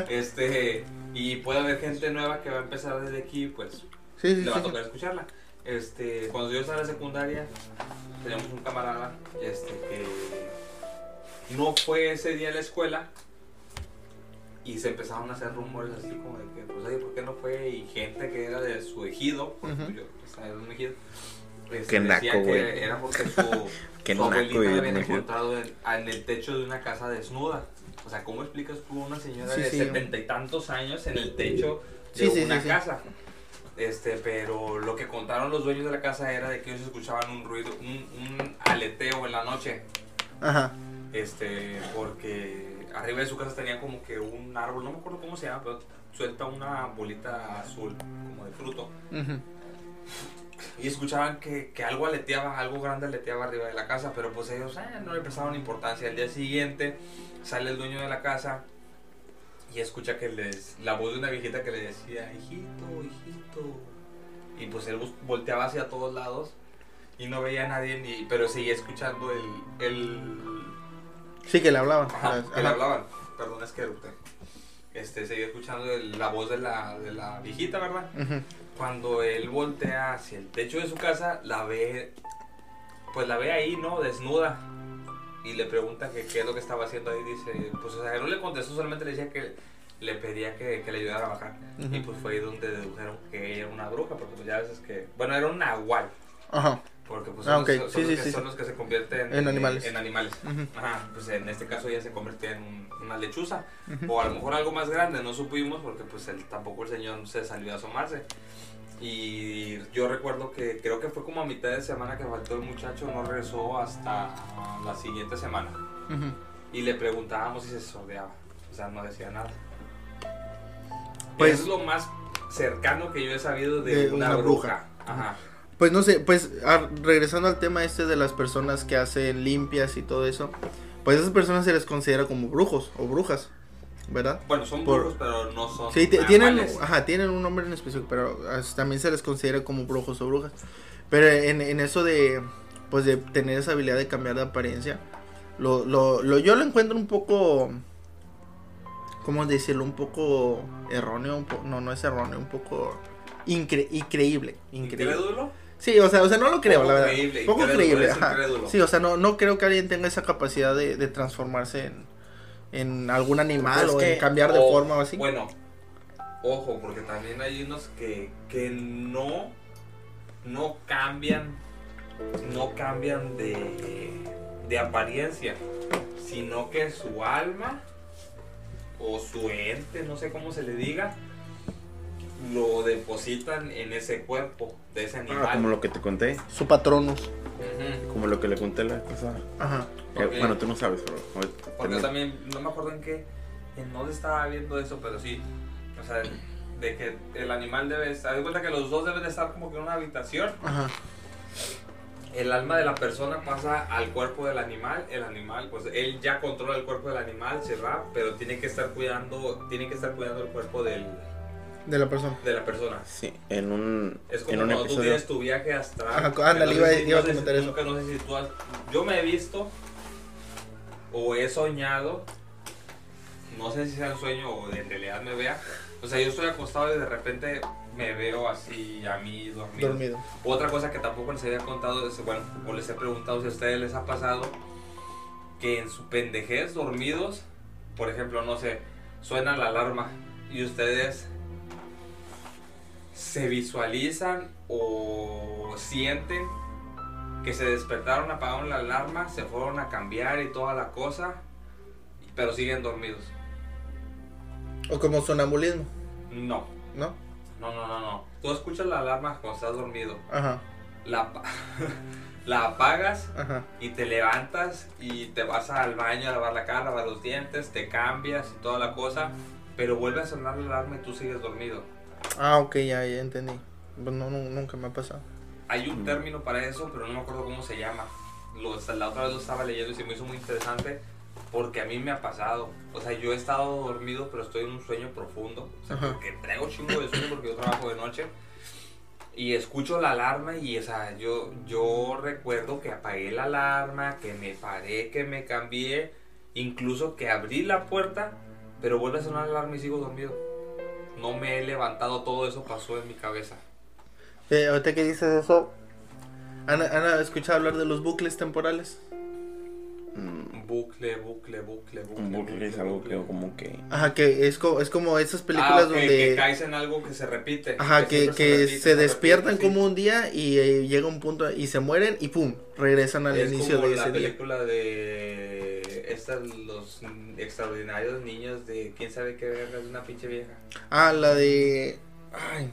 este, y puede haber gente nueva que va a empezar desde aquí, pues Sí, le va a tocar escucharla. Este, cuando yo estaba en la secundaria, teníamos un camarada este, que no fue ese día a la escuela y se empezaron a hacer rumores así como de que, pues, oye, ¿por qué no fue? Y gente que era de su ejido, porque Ujú. yo estaba en un ejido, este, Qué decía naco, que güey. era porque su, Qué su naco abuelita ejido. encontrado en, en el techo de una casa desnuda. O sea, ¿cómo explicas tú a una señora Sí, de sí. setenta y tantos años en el techo de Sí, sí, una sí, sí. casa? Este, pero lo que contaron los dueños de la casa era de que ellos escuchaban un ruido, un, un aleteo en la noche. Ajá. Este, porque arriba de su casa tenía como que un árbol, no me acuerdo cómo se llama, pero suelta una bolita azul, como de fruto. Ujú. Y escuchaban que, que algo aleteaba, algo grande aleteaba arriba de la casa, pero pues ellos eh, no le prestaban importancia. Al día siguiente sale el dueño de la casa y escucha que les la voz de una viejita que le decía, hijito, hijito. Y pues él volteaba hacia todos lados y no veía a nadie, ni, pero seguía escuchando el... el Sí, que le hablaban. ajá, que le hablaban. Perdón, es que eructé. Este, seguía escuchando el- la voz de la, de la viejita, ¿verdad? Cuando él voltea hacia el techo de su casa, la ve, pues la ve ahí, ¿no? Desnuda. Y le pregunta que qué es lo que estaba haciendo ahí. Dice, pues o sea, que no le contestó, solamente le decía que le pedía que, que le ayudara a bajar. Ujú. Y pues fue ahí donde dedujeron que ella era una bruja, porque pues ya veces que, bueno, era un nahual. Ajá. Porque pues Ah, son, ok. los, son Sí, los sí, que, sí, son los que se convierten En animales. En, animales. Ajá, pues en este caso ella se convirtió en un- una lechuza. Ujú. O a lo mejor algo más grande, no supimos porque pues él, tampoco el señor se salió a asomarse. Y yo recuerdo que creo que fue como a mitad de semana que faltó el muchacho, no regresó hasta la siguiente semana. Y le preguntábamos si se sordeaba. O sea, no decía nada. Pues- es lo más cercano que yo he sabido de, De una, una bruja. Ajá. Pues no sé, pues regresando al tema este de las personas que hacen limpias y todo eso, pues esas personas se les considera como brujos o brujas, ¿verdad? Bueno, son Por- brujos, pero no son. Sí, ti- tienen, ajá, tienen un nombre en específico, pero ah, también se les considera como brujos o brujas. Pero en, en eso de, pues de tener esa habilidad de cambiar de apariencia, lo, lo, lo- yo lo encuentro un poco, ¿cómo decirlo? Un poco erróneo, un po- no, no es erróneo, un poco incre- increíble, increíble. ¿Incrédulo? Sí, o sea, o sea, no lo creo, Poco la verdad. creíble, Poco creíble, ajá. Sí, o sea, no, no creo que alguien tenga esa capacidad de, de transformarse en, en algún animal Pues o que- en cambiar de O, forma o así. Bueno, ojo, porque también hay unos que, que no, no cambian, no cambian de, de apariencia, sino que su alma o su ente, no sé cómo se le diga, lo depositan en ese cuerpo de ese animal. Ah, como lo que te conté, Su patronus. Ujú. como lo que le conté la pasada. Ajá. Eh, Ok. bueno, tú no sabes, pero Porque también, no me acuerdo en qué, en dónde estaba viendo eso, pero sí, o sea, de que el animal debe estar, haz de cuenta que los dos deben de estar como que en una habitación, Ajá. el alma de la persona pasa al cuerpo del animal, el animal, pues él ya controla el cuerpo del animal, se va, pero tiene que estar cuidando, tiene que estar cuidando el cuerpo del, De la persona. de la persona. Sí, en un, Es como en un cuando tú episodio. tienes tu viaje astral. Ajá, ándale, no iba- si- iba a no sé si comentar eso. nunca- no sé si tú has- yo me he visto o he soñado, no sé si sea un sueño o de en realidad me vea. O sea, yo estoy acostado y de repente me veo así a mí dormido. Dormido. Otra cosa que tampoco les había contado es, bueno, o les he preguntado si a ustedes les ha pasado que en su pendejez dormidos, por ejemplo, no sé, suena la alarma y ustedes se visualizan o sienten que se despertaron, apagaron la alarma, se fueron a cambiar y toda la cosa, pero siguen dormidos. O como sonambulismo, No, ¿no? no, no, no, no. Tú escuchas la alarma cuando estás dormido, Ajá. la, la apagas Ajá. y te levantas y te vas al baño a lavar la cara, a lavar los dientes, te cambias y toda la cosa, pero vuelve a sonar la alarma y tú sigues dormido. Ah, ok, ya, ya entendí. Pues no, no, nunca me ha pasado. Hay un término para eso, pero no me acuerdo cómo se llama. Lo, la otra vez lo estaba leyendo y se me hizo muy interesante porque a mí me ha pasado. O sea, yo he estado dormido, pero estoy en un sueño profundo. O sea, Ajá. porque traigo chingo de sueño porque yo trabajo de noche. Y escucho la alarma y, o sea, yo, yo recuerdo que apagué la alarma, que me paré, que me cambié, incluso que abrí la puerta, pero vuelve a sonar la alarma y sigo dormido. No me he levantado, todo eso pasó en mi cabeza. Eh, ahorita que dices eso, ¿han, han escuchado hablar de los bucles temporales? mm, Bucle, bucle, bucle, bucle. un bucle es algo que bucle. como que... Ajá, que es, co- es como esas películas Ah, ok, donde... que caes en algo que se repite. Ajá, que, que repite, se repite, despiertan sí. como un día y eh, llega un punto y se mueren y pum, regresan al es inicio como de la ese día. película de estas los extraordinarios niños de quién sabe qué verga de una pinche vieja. Ah, la de... Ay,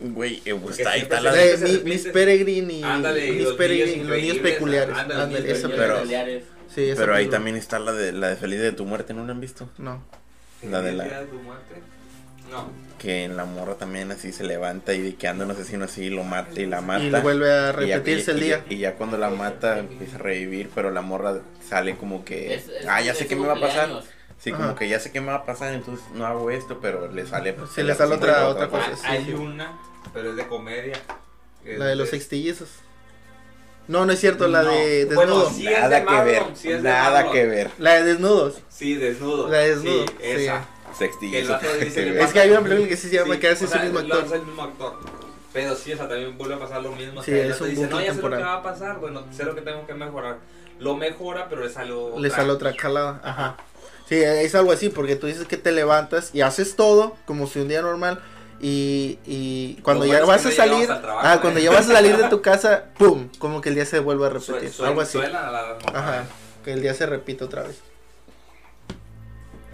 Güey, eh, pues está ahí, está la de... de Mi-. Miss Peregrine y Ándale, Miss los Peregrine niños y los niños increíbles, peculiares. ándale, esa Pero-. Sí, esa Pero ahí también está la de la de Feliz de tu muerte, ¿no la han visto? No. La de ¿El la- día tu muerte? No. Que en la morra también así se levanta y de que anda un asesino así lo mata y la mata. Y vuelve a Y ya- repetirse y- el día. Y, ya cuando la mata empieza a revivir, pero la morra sale como que... Es- es- ah, ya sé qué me va a pasar. Sí, Ajá. como que ya sé qué me va a pasar, entonces no hago esto, pero le sale. Sí, le sale otra- otra cosa, sí, hay sí. una, pero es de comedia. Es La de los de- sextillizos. No, no es cierto, la No, de bueno, desnudo. sí. es de Nada que Marlon, ver, sí es de nada que ver. La de desnudos. Sí, desnudo. La de desnudo, Sí, sí. esa. Que el Sextillizo. vato nada dice que que ver. Es que hay una película que sí se llama Sí, que hace ese mismo actor. el mismo actor. Pero sí, o sea, también vuelve a pasar lo mismo. Sí, o sea, el es un dice, no, ya sé lo que temporal. va a pasar. Bueno, sé lo que tengo que mejorar. Lo mejora, pero le sale otra. Le sale otra calada. Ajá. Sí, es algo así, porque tú dices que te levantas y haces todo como si un día normal. Y, y cuando ya vas a salir, trabajo, ah, ¿eh? cuando ya vas a salir de tu casa, pum, como que el día se vuelve a repetir, algo así. suena la- la- Ajá, que el día se repite otra vez.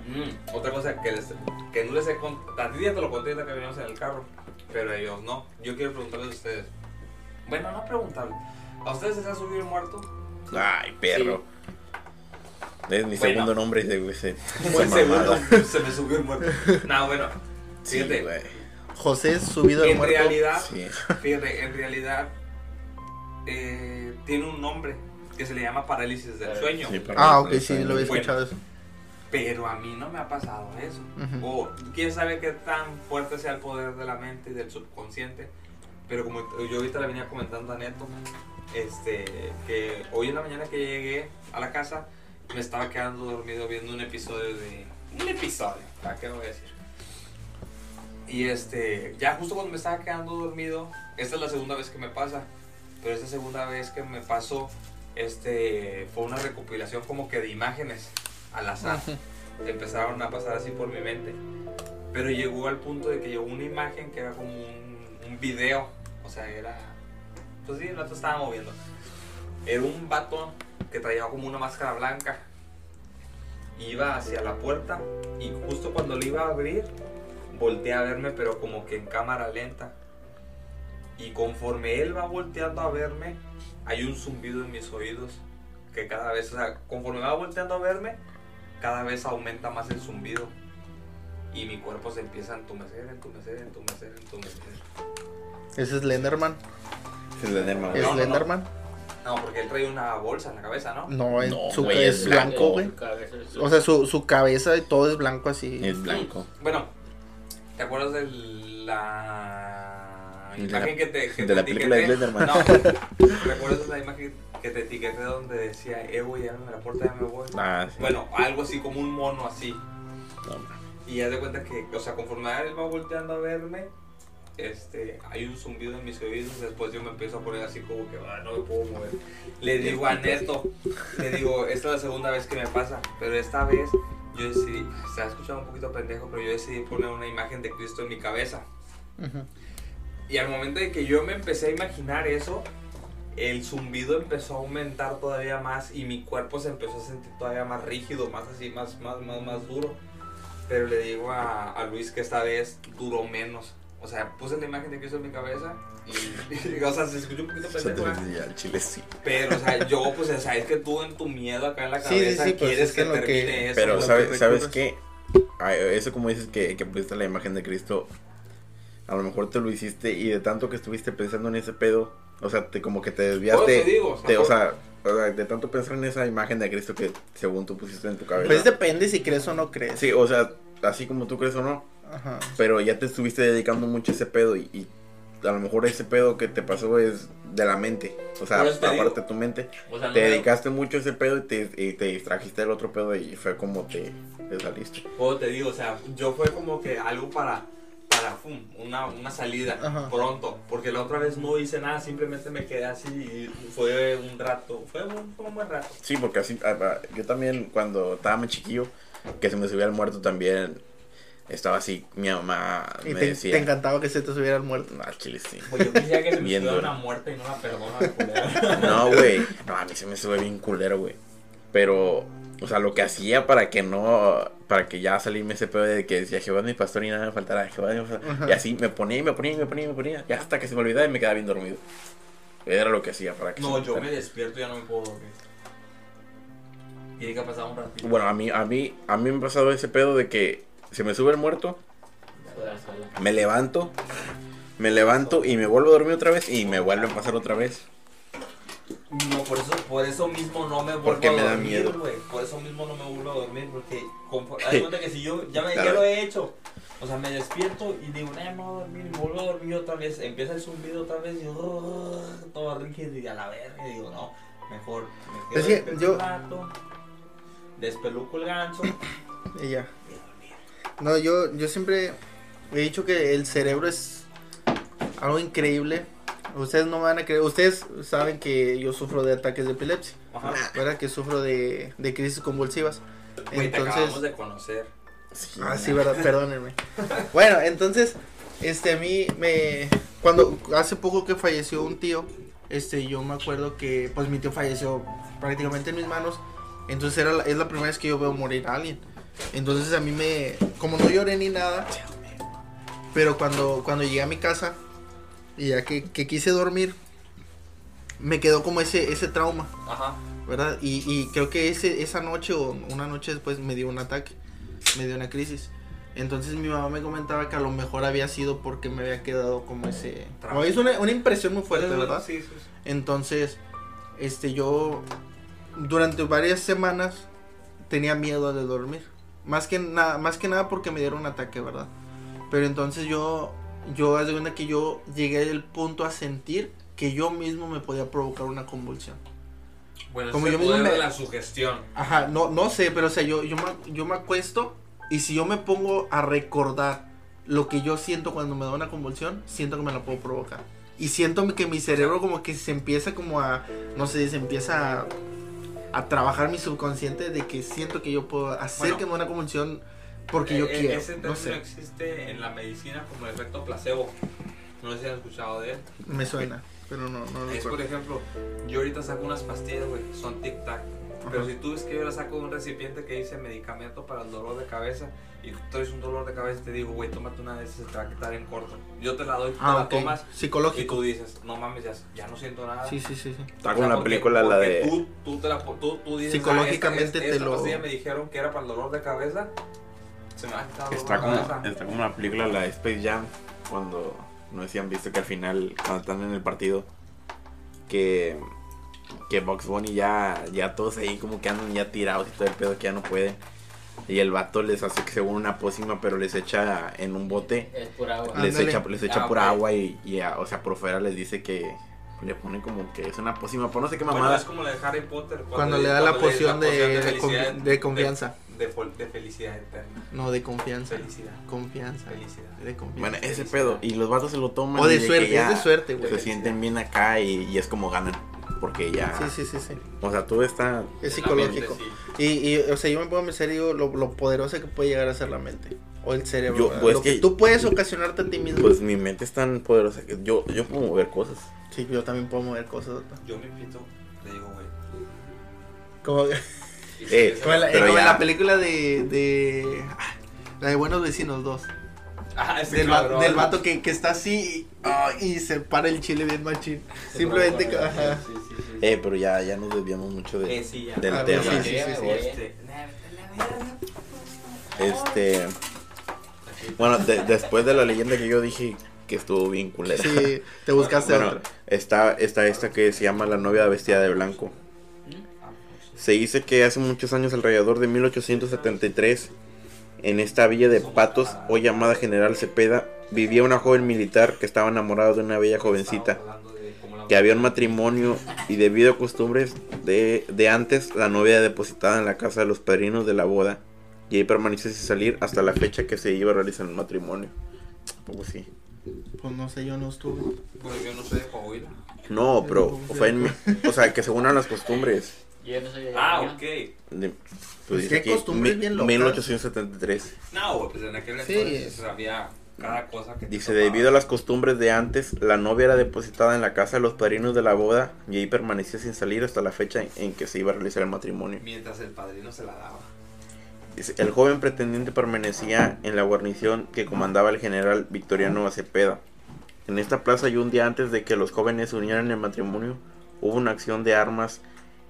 Mm, otra cosa que, les, que no les he contado. A ti ya te lo conté ahorita que veníamos en el carro. Pero ellos no. Yo quiero preguntarles a ustedes. Bueno, no preguntarles. ¿A ustedes se les ha subido el muerto? Ay, perro. Es mi Bueno. segundo nombre de el mamada. Se me subió el muerto. No, bueno. Sí, Fíjate. güey. José subido al en muerto. realidad, Sí. fíjate, en realidad eh, tiene un nombre que se le llama parálisis del sueño. Sí, Ah, ok, sí, lo había escuchado eso. Pero a mí no me ha pasado eso. Ujú. O quién sabe qué tan fuerte sea el poder de la mente y del subconsciente. Pero como yo ahorita le venía comentando a Neto, este, que hoy en la mañana que llegué a la casa, me estaba quedando dormido viendo un episodio de. Un episodio, ¿para qué voy a decir? Y este, ya justo cuando me estaba quedando dormido, esta es la segunda vez que me pasa, pero esta segunda vez que me pasó, este, fue una recopilación como que de imágenes al azar empezaron a pasar así por mi mente. Pero llegó al punto de que llegó una imagen que era como un, un video. O sea, era. Pues sí, el vato estaba moviendo. Era un vato que traía como una máscara blanca. Iba hacia la puerta y justo cuando le iba a abrir, volteé a verme, pero como que en cámara lenta. Y conforme él va volteando a verme, hay un zumbido en mis oídos. Que cada vez, o sea, conforme va volteando a verme, cada vez aumenta más el zumbido. Y mi cuerpo se empieza a entumecer, entumecer, entumecer, entumecer. Ese es Slenderman. Es güey. ¿Es No, no, porque él trae una bolsa en la cabeza, ¿no? No, es, No, su, güey, es es blanco, blanco. güey. O sea, su, su cabeza y todo es blanco así. Es blanco. Bueno, ¿te acuerdas de la De imagen la- que te que de te la película de. No, ¿recuerdas la imagen que te etiqueté donde decía, eh, güey, ya me la puerta, ya me voy? Ah, sí. Bueno, algo así como un mono así. No. Y ya de cuenta que, o sea, conforme él va volteando a verme, este, hay un zumbido en mis oídos. Después yo me empiezo a poner así como que, "Ah, no me puedo mover. Le digo a Neto, le digo, esta es la segunda vez que me pasa, pero esta vez yo decidí, se ha escuchado un poquito pendejo, pero yo decidí poner una imagen de Cristo en mi cabeza. Ujú. Y al momento de que yo me empecé a imaginar eso, el zumbido empezó a aumentar todavía más y mi cuerpo se empezó a sentir todavía más rígido, más así, más, más, más, más duro. Pero le digo a, a Luis que esta vez duró menos. O sea, puse la imagen de Cristo en mi cabeza y, o sea, se escuchó un poquito te pendejo. al chile sí. Pero, o sea, yo, pues, o sea, es que tú en tu miedo acá en la Sí, sí, cabeza sí, pues, quieres es que lo que- termine eso. Pero ¿sabes, ¿sabes qué? Ay, Eso como dices que, que pusiste la imagen de Cristo, a lo mejor te lo hiciste y de tanto que estuviste pensando en ese pedo, o sea, te, como que te desviaste, eso digo, o sea, te- o sea, o sea, de tanto pensar en esa imagen de Cristo que según tú pusiste en tu cabeza. Pues depende si crees o no crees. Sí, o sea, así como tú crees o no, Ajá. pero ya te estuviste dedicando mucho a ese pedo y, y a lo mejor ese pedo que te pasó es de la mente, o sea, te aparte digo. de tu mente, o sea, no te me- dedicaste mucho a ese pedo y te, y te distrajiste del otro pedo y fue como te, te saliste. Como te digo, o sea, yo fue como que algo para, para fum, una, una salida Ajá. pronto. Porque la otra vez no hice nada, simplemente me quedé así y fue un rato, fue un, fue un buen rato. Sí, porque así, ah, ah, yo también cuando estaba más chiquillo, que se me subía el muerto también, estaba así, mi mamá Y me te, decía, te encantaba que se te subiera el muerto. "No, al chile sí. Pues yo quisiera que se me subiera una muerte y no la perdona. No, güey, no, a mí se me sube bien culero, güey. Pero, o sea, lo que hacía para que no, para que ya salirme ese pedo de que decía Jehová es mi pastor y nada me faltará, Jehová es mi pastor". Y así me ponía y me ponía y me ponía y me ponía, y hasta que se me olvidaba y me quedaba bien dormido. Era lo que hacía para que No, se yo me despierto y ya no me puedo dormir. Tiene que pasar un ratito. Bueno, a mí, a mí, a mí me ha pasado ese pedo de que se me sube el muerto, me levanto, me levanto y me vuelvo a dormir otra vez y me vuelve a pasar otra vez. No, por eso, por eso mismo no me vuelvo Porque a me da dormir, miedo. güey. Por eso mismo no me vuelvo a dormir, porque confo- haz de cuenta que si yo ya, me, ya lo he hecho, o sea, me despierto y digo, no, me voy a dormir, y me vuelvo a dormir otra vez, empieza el zumbido otra vez y yo, todo rígido y a la verga, y digo, no, mejor me quedo Es que yo- un rato, despeluco el gancho Y ya. No, yo, yo siempre he dicho que el cerebro es algo increíble. Ustedes no me van a creer. Ustedes saben que yo sufro de ataques de epilepsia. Ajá. ¿Verdad? Que sufro de, de crisis convulsivas. Güey, te acabamos Entonces. de conocer. Sí, Ah, sí, verdad, perdónenme. Bueno, entonces, este, a mí me. Cuando hace poco que falleció un tío, este, yo me acuerdo que, pues mi tío falleció prácticamente en mis manos. Entonces era la- es la primera vez que yo veo morir a alguien. Entonces a mí me. Como no lloré ni nada. Pero cuando, cuando llegué a mi casa y ya que, que quise dormir, me quedó como ese, ese trauma, Ajá. ¿verdad? Y, y creo que ese, esa noche o una noche después me dio un ataque, me dio una crisis. Entonces mi mamá me comentaba que a lo mejor había sido porque me había quedado como ese... Trauma. Es una, una impresión muy fuerte, ¿verdad? Sí, sí, sí. Entonces, este, yo durante varias semanas tenía miedo de dormir. Más que nada, más que nada porque me dieron un ataque, ¿verdad? Pero entonces yo, yo, haz de cuenta que yo llegué al punto a sentir que yo mismo me podía provocar una convulsión. Bueno, Como yo mismo me- de la sugestión. Ajá, no, no sé, pero o sea, yo, yo, me, yo me acuesto y si yo me pongo a recordar lo que yo siento cuando me da una convulsión, siento que me la puedo provocar. Y siento que mi cerebro como que se empieza como a, no sé, se empieza a, a trabajar mi subconsciente de que siento que yo puedo hacer Bueno. que me una convulsión porque yo Eh, eh, quiero. Ese No término sé, existe en la medicina como el efecto placebo. No sé si han escuchado de él. me suena, pero no, no lo Es por ejemplo, yo ahorita saco unas pastillas, güey, son tic tac. Pero si tú ves que yo le saco un recipiente que dice medicamento para el dolor de cabeza y tú traes un dolor de cabeza y te digo, güey, tómate una de esas, te va a quitar en corto. Yo te la doy, tú te Ah, la ok. tomas y Psicológico. tú dices, no mames, ya, ya no siento nada. Sí, sí, sí, sí. Está sea, la película, la de. Tú, tú, te la, tú, tú dices, Psicológicamente ah, esta, esta, te esta lo- me dijeron que era para el dolor de cabeza. Se me va a quitar el dolor Está de como, cabeza. está como la película, la de Space Jam, cuando no sé si han visto que al final, cuando están en el partido, que, que Box Bunny ya, ya todos ahí como que andan ya tirados y todo el pedo que ya no pueden. Y el vato les hace que según una pócima, pero les echa en un bote, Es pura agua. Ah. les Ándale. echa, les echa Ah, pura ok. agua y, y a- o sea, por fuera les dice que le pone como que es una pócima, por no sé qué Bueno, mamada. es como la de Harry Potter. Cuando le da la cuando le- poción de- de felicidad- confi- de confianza. De, de de felicidad eterna. No, de confianza. Felicidad. Confianza. Felicidad. De confianza. Bueno, ese pedo. Y los vatos se lo toman. O de suerte, es de suerte, güey. Se sienten bien acá y, y es como ganan. Porque ya. Sí, sí, sí, sí. O sea, todo está. Es mente, psicológico. sí. Y, y, o sea, yo me puedo pensar, digo, lo, lo poderosa que puede llegar a ser la mente. O el cerebro. Yo, pues, lo que, que- tú puedes ocasionarte a ti mismo. Pues mi mente es tan poderosa que yo, yo puedo mover cosas. sí, yo también puedo mover cosas. Yo me invito, le digo, güey. Como, Eh, como en, la, va- como en ya- la película de, de. ah, La de Buenos Vecinos 2. Ah, ese Del, va- cabrón. del vato que, que está así y, ah, y se para el chile bien machín. Simplemente. que- ajá. Sí, sí. Eh, pero ya, ya nos desviamos mucho de, Eh, sí, ya. del Ah, tema. sí, sí, sí, sí. Este, Este. Bueno, de- después de la leyenda que yo dije que estuvo bien culera. Sí, te buscaste Bueno, otra. está, está esta que se llama La novia vestida de blanco. Se dice que hace muchos años, alrededor de 1873, en esta villa de Patos, hoy llamada General Cepeda, vivía una joven militar que estaba enamorada de una bella jovencita, que había un matrimonio y debido a costumbres de, de antes, la novia depositada en la casa de los padrinos de la boda y ahí permaneció sin salir hasta la fecha que se iba a realizar el matrimonio. Pues sí. Pues no sé, yo no estuve. Pues yo no soy de Coahuila. No, pero fue en, o sea, que según a las costumbres. Yo no soy de Ah, ok. De, Pues dice qué aquí, costumbres mi- bien locas. 1873. No, pues en aquel Sí. entonces había cada cosa que te Dice, debido a las costumbres de antes, la novia era depositada en la casa de los padrinos de la boda y ahí permanecía sin salir hasta la fecha en que se iba a realizar el matrimonio. Mientras el padrino se la daba. Dice, el joven pretendiente permanecía en la guarnición que comandaba el general Victoriano Acepeda. En esta plaza y un día antes de que los jóvenes se unieran en el matrimonio, hubo una acción de armas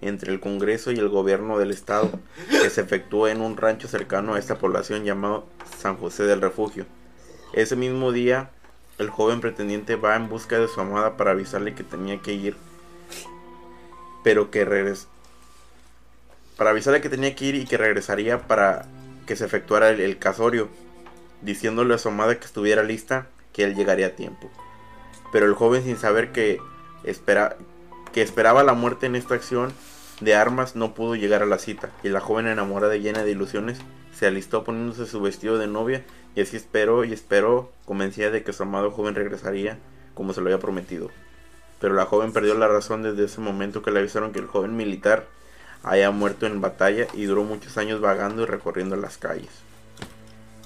entre el Congreso y el gobierno del estado que se efectuó en un rancho cercano a esta población llamado San José del Refugio. Ese mismo día, el joven pretendiente va en busca de su amada para avisarle que tenía que ir pero que regres para avisarle que tenía que ir y que regresaría para que se efectuara el, casorio, diciéndole a su amada que estuviera lista, que él llegaría a tiempo. Pero el joven sin saber que, espera, que esperaba la muerte en esta acción de armas no pudo llegar a la cita, y la joven enamorada llena de ilusiones se alistó poniéndose su vestido de novia y así esperó y esperó, convencida de que su amado joven regresaría como se lo había prometido. Pero la joven perdió la razón desde ese momento que le avisaron que el joven militar haya muerto en batalla y duró muchos años vagando y recorriendo las calles.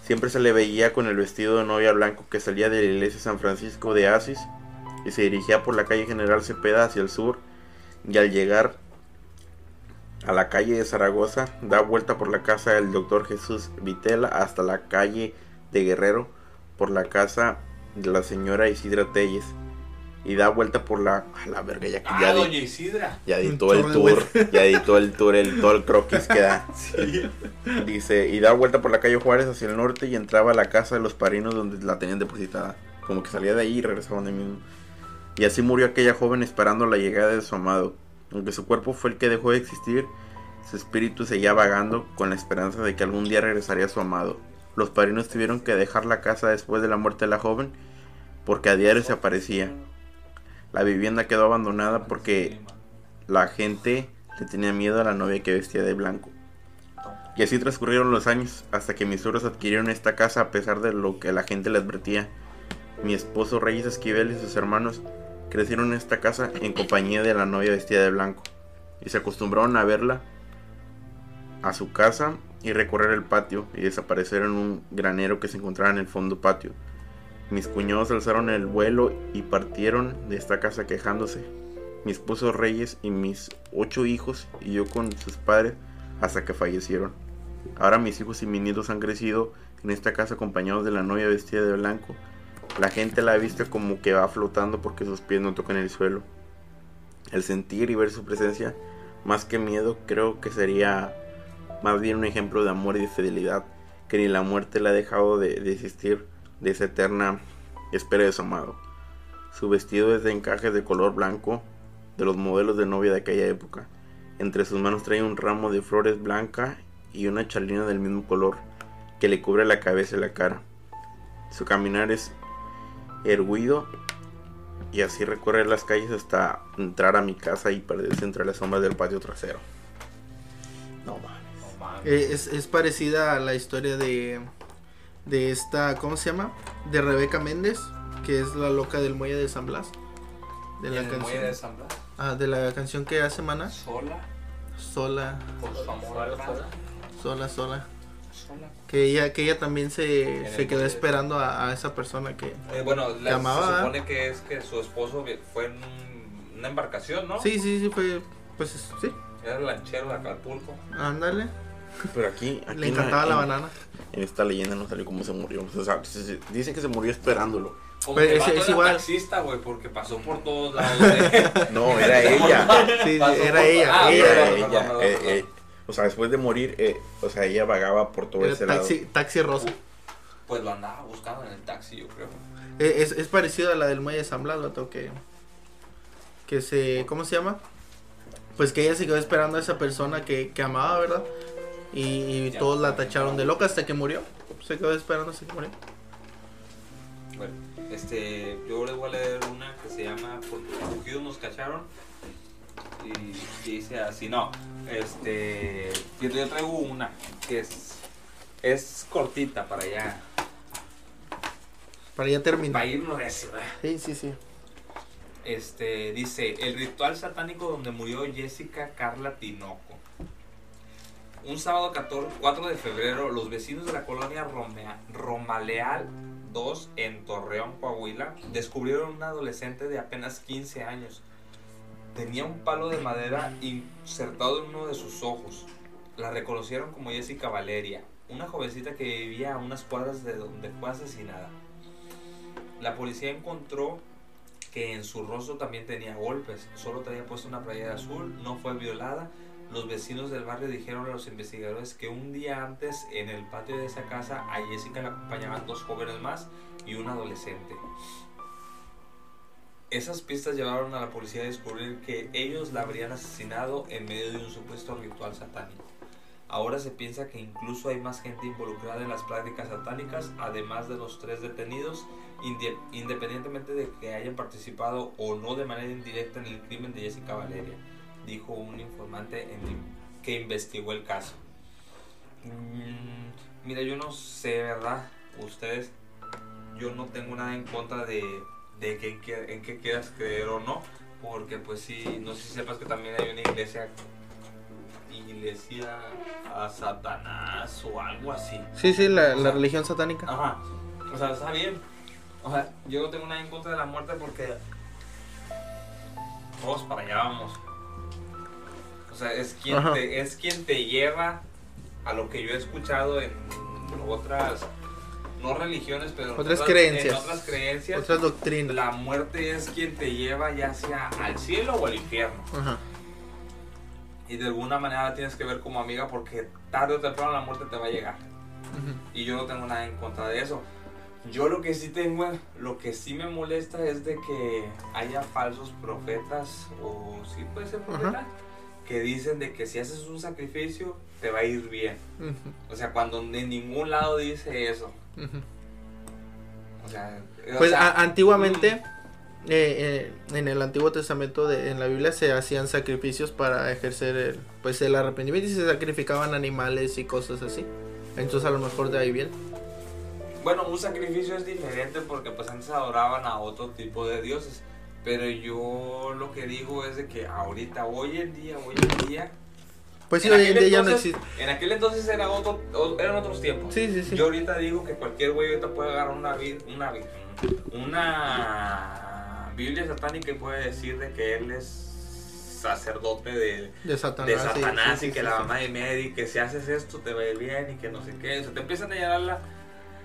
Siempre se le veía con el vestido de novia blanco que salía de la iglesia San Francisco de Asis y se dirigía por la calle General Cepeda hacia el sur y al llegar a la calle de Zaragoza da vuelta por la casa del doctor Jesús Vitela hasta la calle de Guerrero por la casa de la señora Isidra Telles y da vuelta por la a la verga ya, Ah, ya di- doña Isidra. ya editó el tour, ya editó el tour, el, todo el croquis que da. Sí. Dice, y da vuelta por la calle Juárez hacia el norte y entraba a la casa de los parinos donde la tenían depositada. Como que salía de ahí y regresaba donde mismo. Y así murió aquella joven esperando la llegada de su amado. Aunque su cuerpo fue el que dejó de existir, su espíritu seguía vagando con la esperanza de que algún día regresaría su amado. Los parinos tuvieron que dejar la casa después de la muerte de la joven porque a diario se aparecía. La vivienda quedó abandonada porque la gente le tenía miedo a la novia que vestía de blanco. Y así transcurrieron los años hasta que mis suegros adquirieron esta casa a pesar de lo que la gente le advertía. Mi esposo Reyes Esquivel y sus hermanos crecieron en esta casa en compañía de la novia vestida de blanco y se acostumbraron a verla a su casa y recorrer el patio y desaparecer en un granero que se encontraba en el fondo patio. Mis cuñados alzaron el vuelo y partieron de esta casa quejándose. Mi esposo Reyes y mis ocho hijos y yo con sus padres hasta que fallecieron. Ahora mis hijos y mis nietos han crecido en esta casa acompañados de la novia vestida de blanco. La gente la ha visto como que va flotando porque sus pies no tocan el suelo. El sentir y ver su presencia, más que miedo, creo que sería más bien un ejemplo de amor y de fidelidad, que ni la muerte le ha dejado de, de existir de esa eterna espera de su amado. Su vestido es de encajes de color blanco, de los modelos de novia de aquella época. Entre sus manos trae un ramo de flores blanca y una chalina del mismo color que le cubre la cabeza y la cara. Su caminar es erguido y así recorre las calles hasta entrar a mi casa y perderse entre las sombras del patio trasero. No mames. No mames. Eh, es, es parecida a la historia de, de esta, ¿cómo se llama? De Rebeca Méndez, que es la loca del muelle de San Blas. De la ¿En el canción. muelle de San Blas? Ah, de la canción que hace Mana. Sola, Sola, por su amor Sola, sola. Que ella, que ella también se, se quedó esperando a, a esa persona que... Eh, bueno, la- Llamaba, se ¿eh? supone que es que su esposo fue en un- una embarcación, ¿no? Sí, sí, sí, fue... Pues sí, Era el lanchero de Acapulco. ándale. Pero aquí, aquí Le en encantaba la banana. En esta leyenda no salió cómo se murió. O sea, se- se- dicen que se murió esperándolo. Como Pero que es- es era igual. taxista, güey, porque pasó por todos lados. de- No, era ella. Sí, era por- ella, Ah, ella. Era eh, eh, o sea, después de morir, eh, o sea, ella vagaba por todo Era ese taxi, lado. taxi rosa. Pues lo andaba buscando en el taxi, yo creo. Eh, Es, es parecido a la del muelle de San Blas, vato, que... Que se... ¿Cómo se llama? Pues que ella se quedó esperando a esa persona que, que amaba, ¿verdad? Y, y todos la tacharon de loca hasta que murió. Se quedó esperando hasta que murió. Bueno, este, yo les voy a leer una que se llama Porque los cogidos nos cacharon. Y, y dice así, no, este, yo, yo traigo una que es, es cortita para ya, Para ya terminar. para irnos de eso, ¿verdad? Sí, sí, sí. Este, dice, el ritual satánico donde murió Jessica Carla Tinoco. Un sábado 14 4 de febrero, los vecinos de la colonia Romea- Romaleal 2 en Torreón, Coahuila, descubrieron un adolescente de apenas 15 años. Tenía un palo de madera insertado en uno de sus ojos. La reconocieron como Jessica Valeria, una jovencita que vivía a unas cuadras de donde fue asesinada. La policía encontró que en su rostro también tenía golpes, solo traía puesta una playera azul, no fue violada. Los vecinos del barrio dijeron a los investigadores que un día antes en el patio de esa casa a Jessica la acompañaban dos jóvenes más y un adolescente. Esas pistas llevaron a la policía a descubrir que ellos la habrían asesinado en medio de un supuesto ritual satánico. Ahora se piensa que incluso hay más gente involucrada en las prácticas satánicas, además de los tres detenidos, inde- independientemente de que hayan participado o no de manera indirecta en el crimen de Jessica Valeria, dijo un informante que investigó el caso. Mm, mira, yo no sé, ¿verdad? Ustedes, yo no tengo nada en contra de, de que- en qué quieras creer o no, porque pues sí, no sé si sepas que también hay una iglesia, iglesia a Satanás o algo así. Sí, sí, la, O la sea, religión satánica. Ajá. O sea, está bien. O sea, yo no tengo nada en contra de la muerte porque todos para allá vamos. O sea, es quien, te, es quien te lleva a lo que yo he escuchado en otras, no religiones, pero Otras creencias. En otras creencias, Otras doctrinas. la muerte es quien te lleva ya sea al cielo o al infierno. Ajá. Y de alguna manera la tienes que ver como amiga porque tarde o temprano la muerte te va a llegar. Y yo no tengo nada en contra de eso. Yo lo que sí tengo, lo que sí me molesta es de que haya falsos profetas, o sí puede ser profeta, que dicen de que si haces un sacrificio te va a ir bien. O sea, cuando en ningún lado dice eso. Ujú. O sea, o Pues sea, a- antiguamente, eh, eh, en el Antiguo Testamento, de, en la Biblia, se hacían sacrificios para ejercer el, pues, el arrepentimiento y se sacrificaban animales y cosas así. Entonces a lo mejor de ahí viene. Bueno, un sacrificio es diferente porque pues antes adoraban a otro tipo de dioses. Pero yo lo que digo es de que ahorita, hoy en día, hoy en día, Pues sí, En hoy en día ya no existe. En aquel entonces era otro, eran otros tiempos. Sí, sí, sí. Yo ahorita digo que cualquier güey ahorita puede agarrar una una una Biblia satánica y puede decir de que él es sacerdote de, De Satanás. de sí, Satanás sí, y sí, que sí, la mamá de Mary, que si haces esto te va a ir bien y que no sé qué. O sea, te empiezan a llenar la,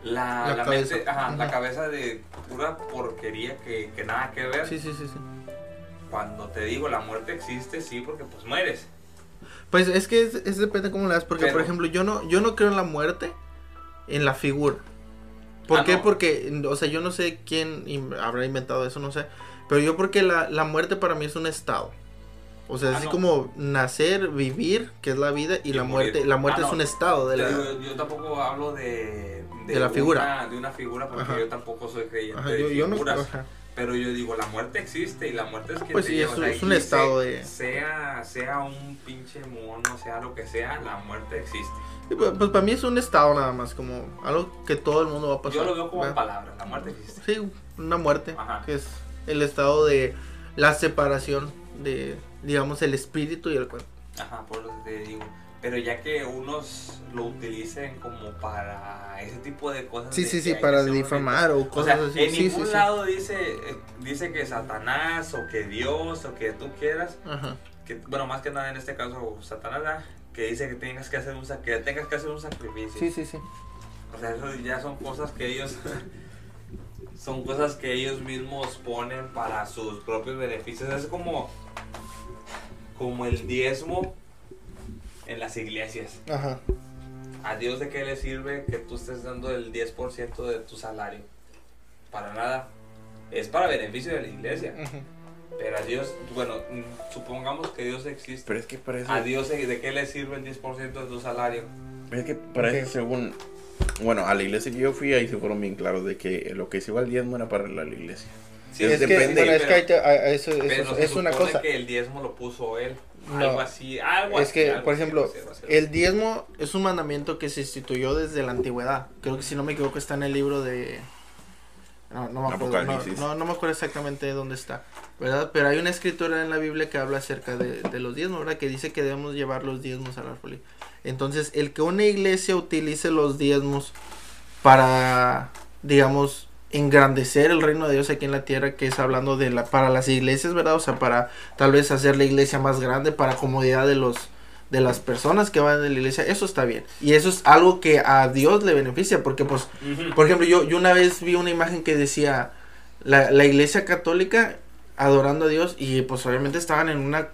la, La la cabeza. mente, ajá, la cabeza de pura porquería que, que nada que ver. Sí, sí, sí, sí. Cuando te digo la muerte existe, sí, porque pues mueres. Pues es que es, es depende cómo le das, porque Pero- por ejemplo yo no yo no creo en la muerte en la figura. ¿Por Ah, qué? no. Porque, o sea, yo no sé quién in- habrá inventado eso, no sé. Pero yo porque la, la muerte para mí es un estado. O sea, Ah, así no. como nacer, vivir, que es la vida, y, Y la morir. muerte, la muerte Ah, es no. un estado de la... digo, yo tampoco hablo de, De la figura. una- de una figura porque Ajá. yo tampoco soy creyente Ajá, de yo, yo no figuras. ajá. Pero yo digo, la muerte existe y la muerte es que Pues te sí, lleva, es o sea, es un estado se- de- Sea, sea un pinche mono, sea lo que sea, la muerte existe. Sí, pues, pues para mí es un estado nada más, como algo que todo el mundo va a pasar. Yo lo veo como ¿verdad? palabra, la muerte existe. Sí, una muerte, Ajá. que es el estado de la separación de, digamos, el espíritu y el cuerpo. Ajá, por lo que te digo. Pero ya que unos lo utilicen como para ese tipo de cosas. Sí, de sí, sí, para difamar o O cosas sea, así. en sí, ningún sí, sí. lado dice eh, dice que Satanás o que Dios o que tú quieras, Ajá. que bueno, más que nada en este caso Satanás, ¿verdad? que dice que tengas que hacer un que tengas que hacer un sacrificio. Sí, sí, sí. O sea, eso ya son cosas que ellos son cosas que ellos mismos ponen para sus propios beneficios. Es como como el diezmo en las iglesias. Ajá. ¿A Dios de qué le sirve que tú estés dando el 10% de tu salario? Para nada. Es para beneficio de la iglesia. Ujú. Pero a Dios, bueno, supongamos que Dios existe. Pero es que para eso. ¿A Dios de qué le sirve el 10% de tu salario? Es que para Ok. eso, según. Bueno, a la iglesia que yo fui, ahí se fueron bien claros de que lo que se iba al diezmo era para la iglesia. Sí, Es es que, depende, bueno, es que hay eso, eso pero es- es una cosa. que el diezmo lo puso él. No. Algo así, algo Es así, que, algo por así, ejemplo, algo así, algo así. el diezmo es un mandamiento que se instituyó desde la antigüedad. Creo que si no me equivoco está en el libro de... No, no me acuerdo, no, Apocalipsis. no, no me acuerdo exactamente dónde está, ¿verdad? Pero hay una escritura en la Biblia que habla acerca de, de los diezmos, ¿verdad? Que dice que debemos llevar los diezmos al árbol. Entonces, el que una iglesia utilice los diezmos para, digamos, engrandecer el reino de Dios aquí en la tierra, que es hablando de la, para las iglesias, ¿verdad? O sea, para tal vez hacer la iglesia más grande, para comodidad de los de las personas que van de la iglesia, eso está bien. Y eso es algo que a Dios le beneficia, porque pues, por ejemplo, yo, yo una vez vi una imagen que decía la, la iglesia católica adorando a Dios y pues obviamente estaban en una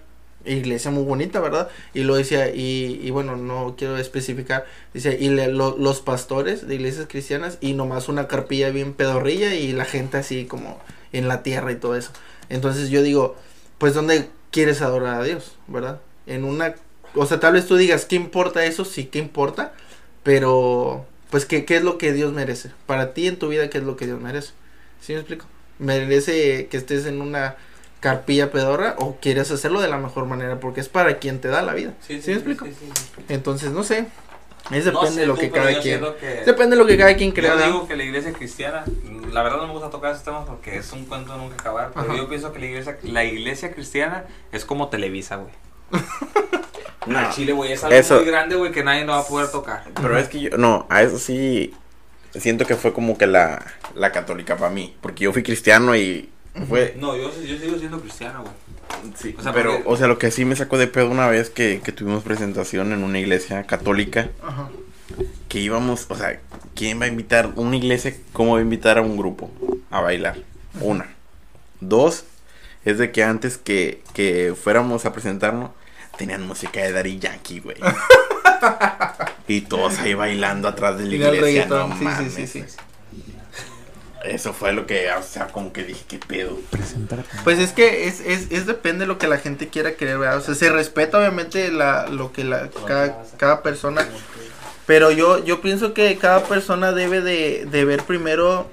iglesia muy bonita, ¿verdad? Y lo decía, y, y bueno, no quiero especificar, dice, y le- lo- los pastores de iglesias cristianas y nomás una carpilla bien pedorrilla y la gente así como en la tierra y todo eso. Entonces yo digo, pues ¿dónde quieres adorar a Dios? ¿Verdad? En una, o sea, tal vez tú digas, ¿qué importa eso? Sí, ¿qué importa? Pero, pues, ¿qué, qué es lo que Dios merece? Para ti en tu vida, ¿qué es lo que Dios merece? ¿Sí me explico? ¿Merece que estés en una carpilla pedorra o quieres hacerlo de la mejor manera? Porque es para quien te da la vida. ¿Sí, me explico? sí, sí, sí. Entonces, no sé. Es No depende sé de lo tú, que cada quien... que- Depende de lo que cada quien crea. Yo digo que la iglesia cristiana, la verdad no me gusta tocar esos temas porque es un cuento de nunca acabar, pero Ajá. yo pienso que la iglesia, la iglesia cristiana es como Televisa, güey. No, Chile, güey, es algo Eso- muy grande, güey, que nadie no va a poder tocar. Pero es que yo, no, a eso sí, siento que fue como que la, la católica para mí, porque yo fui cristiano y fue... No, yo, yo sigo siendo cristiano, güey. Sí, O sea, pero, porque- o sea, lo que sí me sacó de pedo una vez que, que tuvimos presentación en una iglesia católica, Ajá. que íbamos, o sea, ¿quién va a invitar? Una iglesia, ¿cómo va a invitar a un grupo a bailar? Una. Dos, es de que antes que, que fuéramos a presentarnos, tenían música de Daddy Yankee, güey. y todos ahí bailando atrás de la iglesia, no sí, sí, mames, sí, sí. güey. Eso fue lo que, o sea, como que dije, ¿qué pedo? Pues es que es, es, es depende de lo que la gente quiera creer, ¿verdad? O sea, se respeta obviamente la, lo que la, cada, cada persona, pero yo, yo pienso que cada persona debe de, de ver primero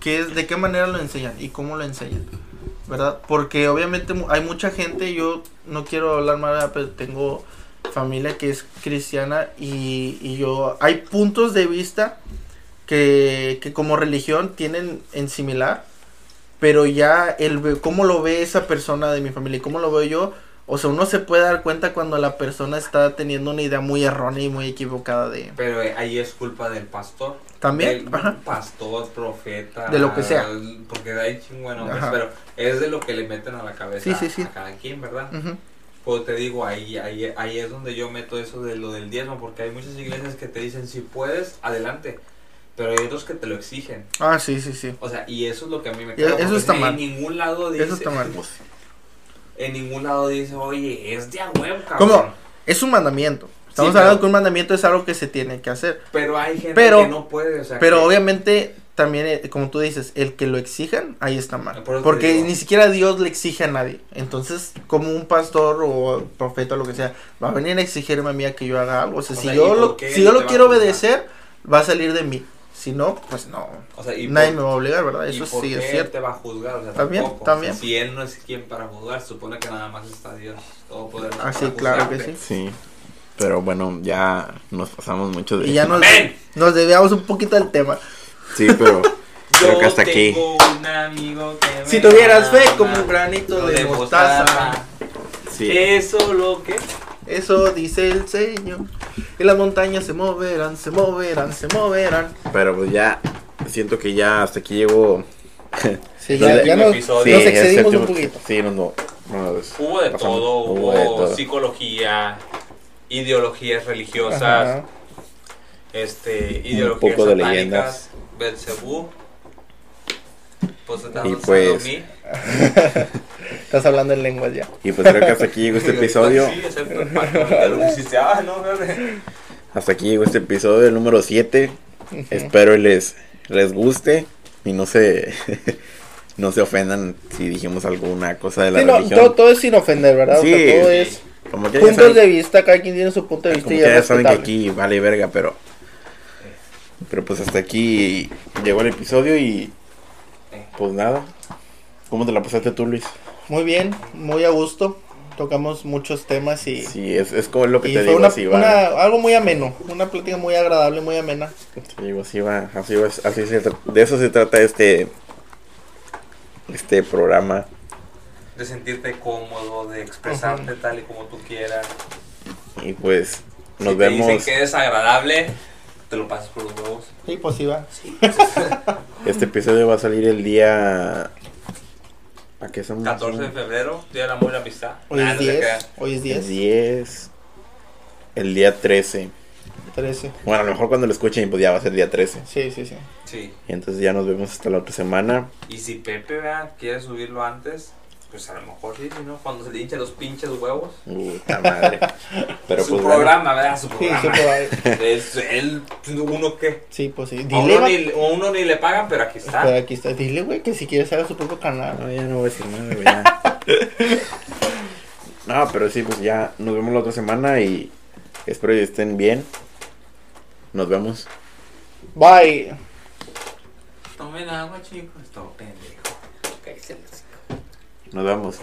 qué es, de qué manera lo enseñan y cómo lo enseñan, ¿verdad? Porque obviamente mu- hay mucha gente, yo no quiero hablar mal, ¿verdad? pero tengo familia que es cristiana y, y yo, hay puntos de vista que, que como religión tienen en similar, pero ya el cómo lo ve esa persona de mi familia y cómo lo veo yo, o sea, uno se puede dar cuenta cuando la persona está teniendo una idea muy errónea y muy equivocada de Pero eh, ahí es culpa del pastor. también, Del ajá, pastor, profeta. De lo que sea. Porque hay chingüenos, Ajá. pero es de lo que le meten a la cabeza Sí, sí, sí. a cada quien, ¿verdad? ujú, Pues te digo, ahí, ahí, ahí es donde yo meto eso de lo del diezmo, porque hay muchas iglesias que te dicen, si puedes, adelante. Pero hay otros que te lo exigen. ah, sí, sí, sí, O sea, y eso es lo que a mí me caga, eso está en mal. ningún lado dice, eso está mal. en ningún lado dice, oye, es de a huevo, cabrón. ¿Cómo? Es un mandamiento, estamos Sí, hablando pero- que un mandamiento es algo que se tiene que hacer, Pero hay gente Pero- que no puede, o sea, pero que- obviamente también, eh, como tú dices, el que lo exijan, ahí está mal. Por Porque ni siquiera Dios le exige a nadie. Entonces, como un pastor o profeta o lo que sea, va a venir a exigirme a mí a que yo haga algo. O sea, O si sea, ¿y yo lo, si yo lo quiero obedecer, va a salir de mí. Si no, pues no. o sea, y Nadie por- me va a obligar, ¿verdad? ¿Y Eso por sí qué es él cierto. te va a juzgar? O sea, También, tampoco. O también. sea, si él no es quien para juzgar, supone que nada más está Dios todopoderoso. Ah, sí, para claro que sí. Sí. Pero bueno, ya nos pasamos mucho de Y ya nos, ¡Amén! nos desviamos un poquito del tema. Sí, pero creo que hasta aquí. tengo un amigo que Si tuvieras fe como un granito lo de mostaza. Sí. Eso lo que. Eso dice el Señor. Y las montañas se moverán, se moverán, se moverán. Pero pues ya siento que ya hasta aquí llegó. Sí, ya- ya nos- Sí, nos el excedimos séptimo- un poquito. Sí, no, no. no, es- Hubo de pasamos- todo, hubo, de todo. psicología, ideologías religiosas, Ajá. este, ideologías poco de satánicas, leyendas. Belcebú. Pues, estás Y pues. Estás hablando en lenguas ya. Y pues creo que hasta aquí llegó este episodio. Sí, excepto ah, no. Hasta aquí llegó este episodio, el número 7. Espero les, les guste. Y no se, no se ofendan si dijimos alguna cosa de la Sí, no, religión. todo, todo es sin ofender, ¿verdad? O sea, Sí, todo es Como que ya puntos saben- de vista, cada quien tiene su punto de vista Como y que ya saben que aquí vale verga, pero. Pero pues hasta aquí llegó el episodio y. Pues nada. ¿Cómo te la pasaste tú, Luis? Muy bien, muy a gusto. Tocamos muchos temas y, Sí, es, es como lo que y te fue digo, una, así va. una- algo muy ameno, una plática muy agradable, muy amena. Te digo, así va, así va, así se de eso se trata este. Este programa. De sentirte cómodo, de expresarte tal y como tú quieras. Y pues nos si te vemos. dicen que es agradable, te lo pasas por los huevos. Sí, pues sí va. Este episodio va a salir el día. ¿A qué son? 14 de febrero, Día del Amor y la Amistad. Hoy Nah, es no te 10, creas. hoy es El 10, 10. El día 13. 13. Bueno, a lo mejor cuando lo escuchen, pues ya va a ser día 13. Sí, sí, sí. Sí. Y entonces ya nos vemos hasta la otra semana. Y si Pepe vea, quiere subirlo antes, Pues a lo mejor sí, ¿no? Cuando se le hinchen los pinches huevos. Puta madre. Pero su pues bueno. programa, ¿verdad? Su programa. sí, probable. Es él, uno qué. Sí, pues sí. A Dile, uno, va- ni, a uno ni le pagan, pero aquí está. Pero aquí está. Dile, güey, que si quieres haga su propio canal. No, ya no voy a decir nada, güey, ya. No, pero sí, pues ya nos vemos la otra semana y espero que estén bien. Nos vemos. Bye. Tomen agua, chicos. Todo pendejo. Nos vemos.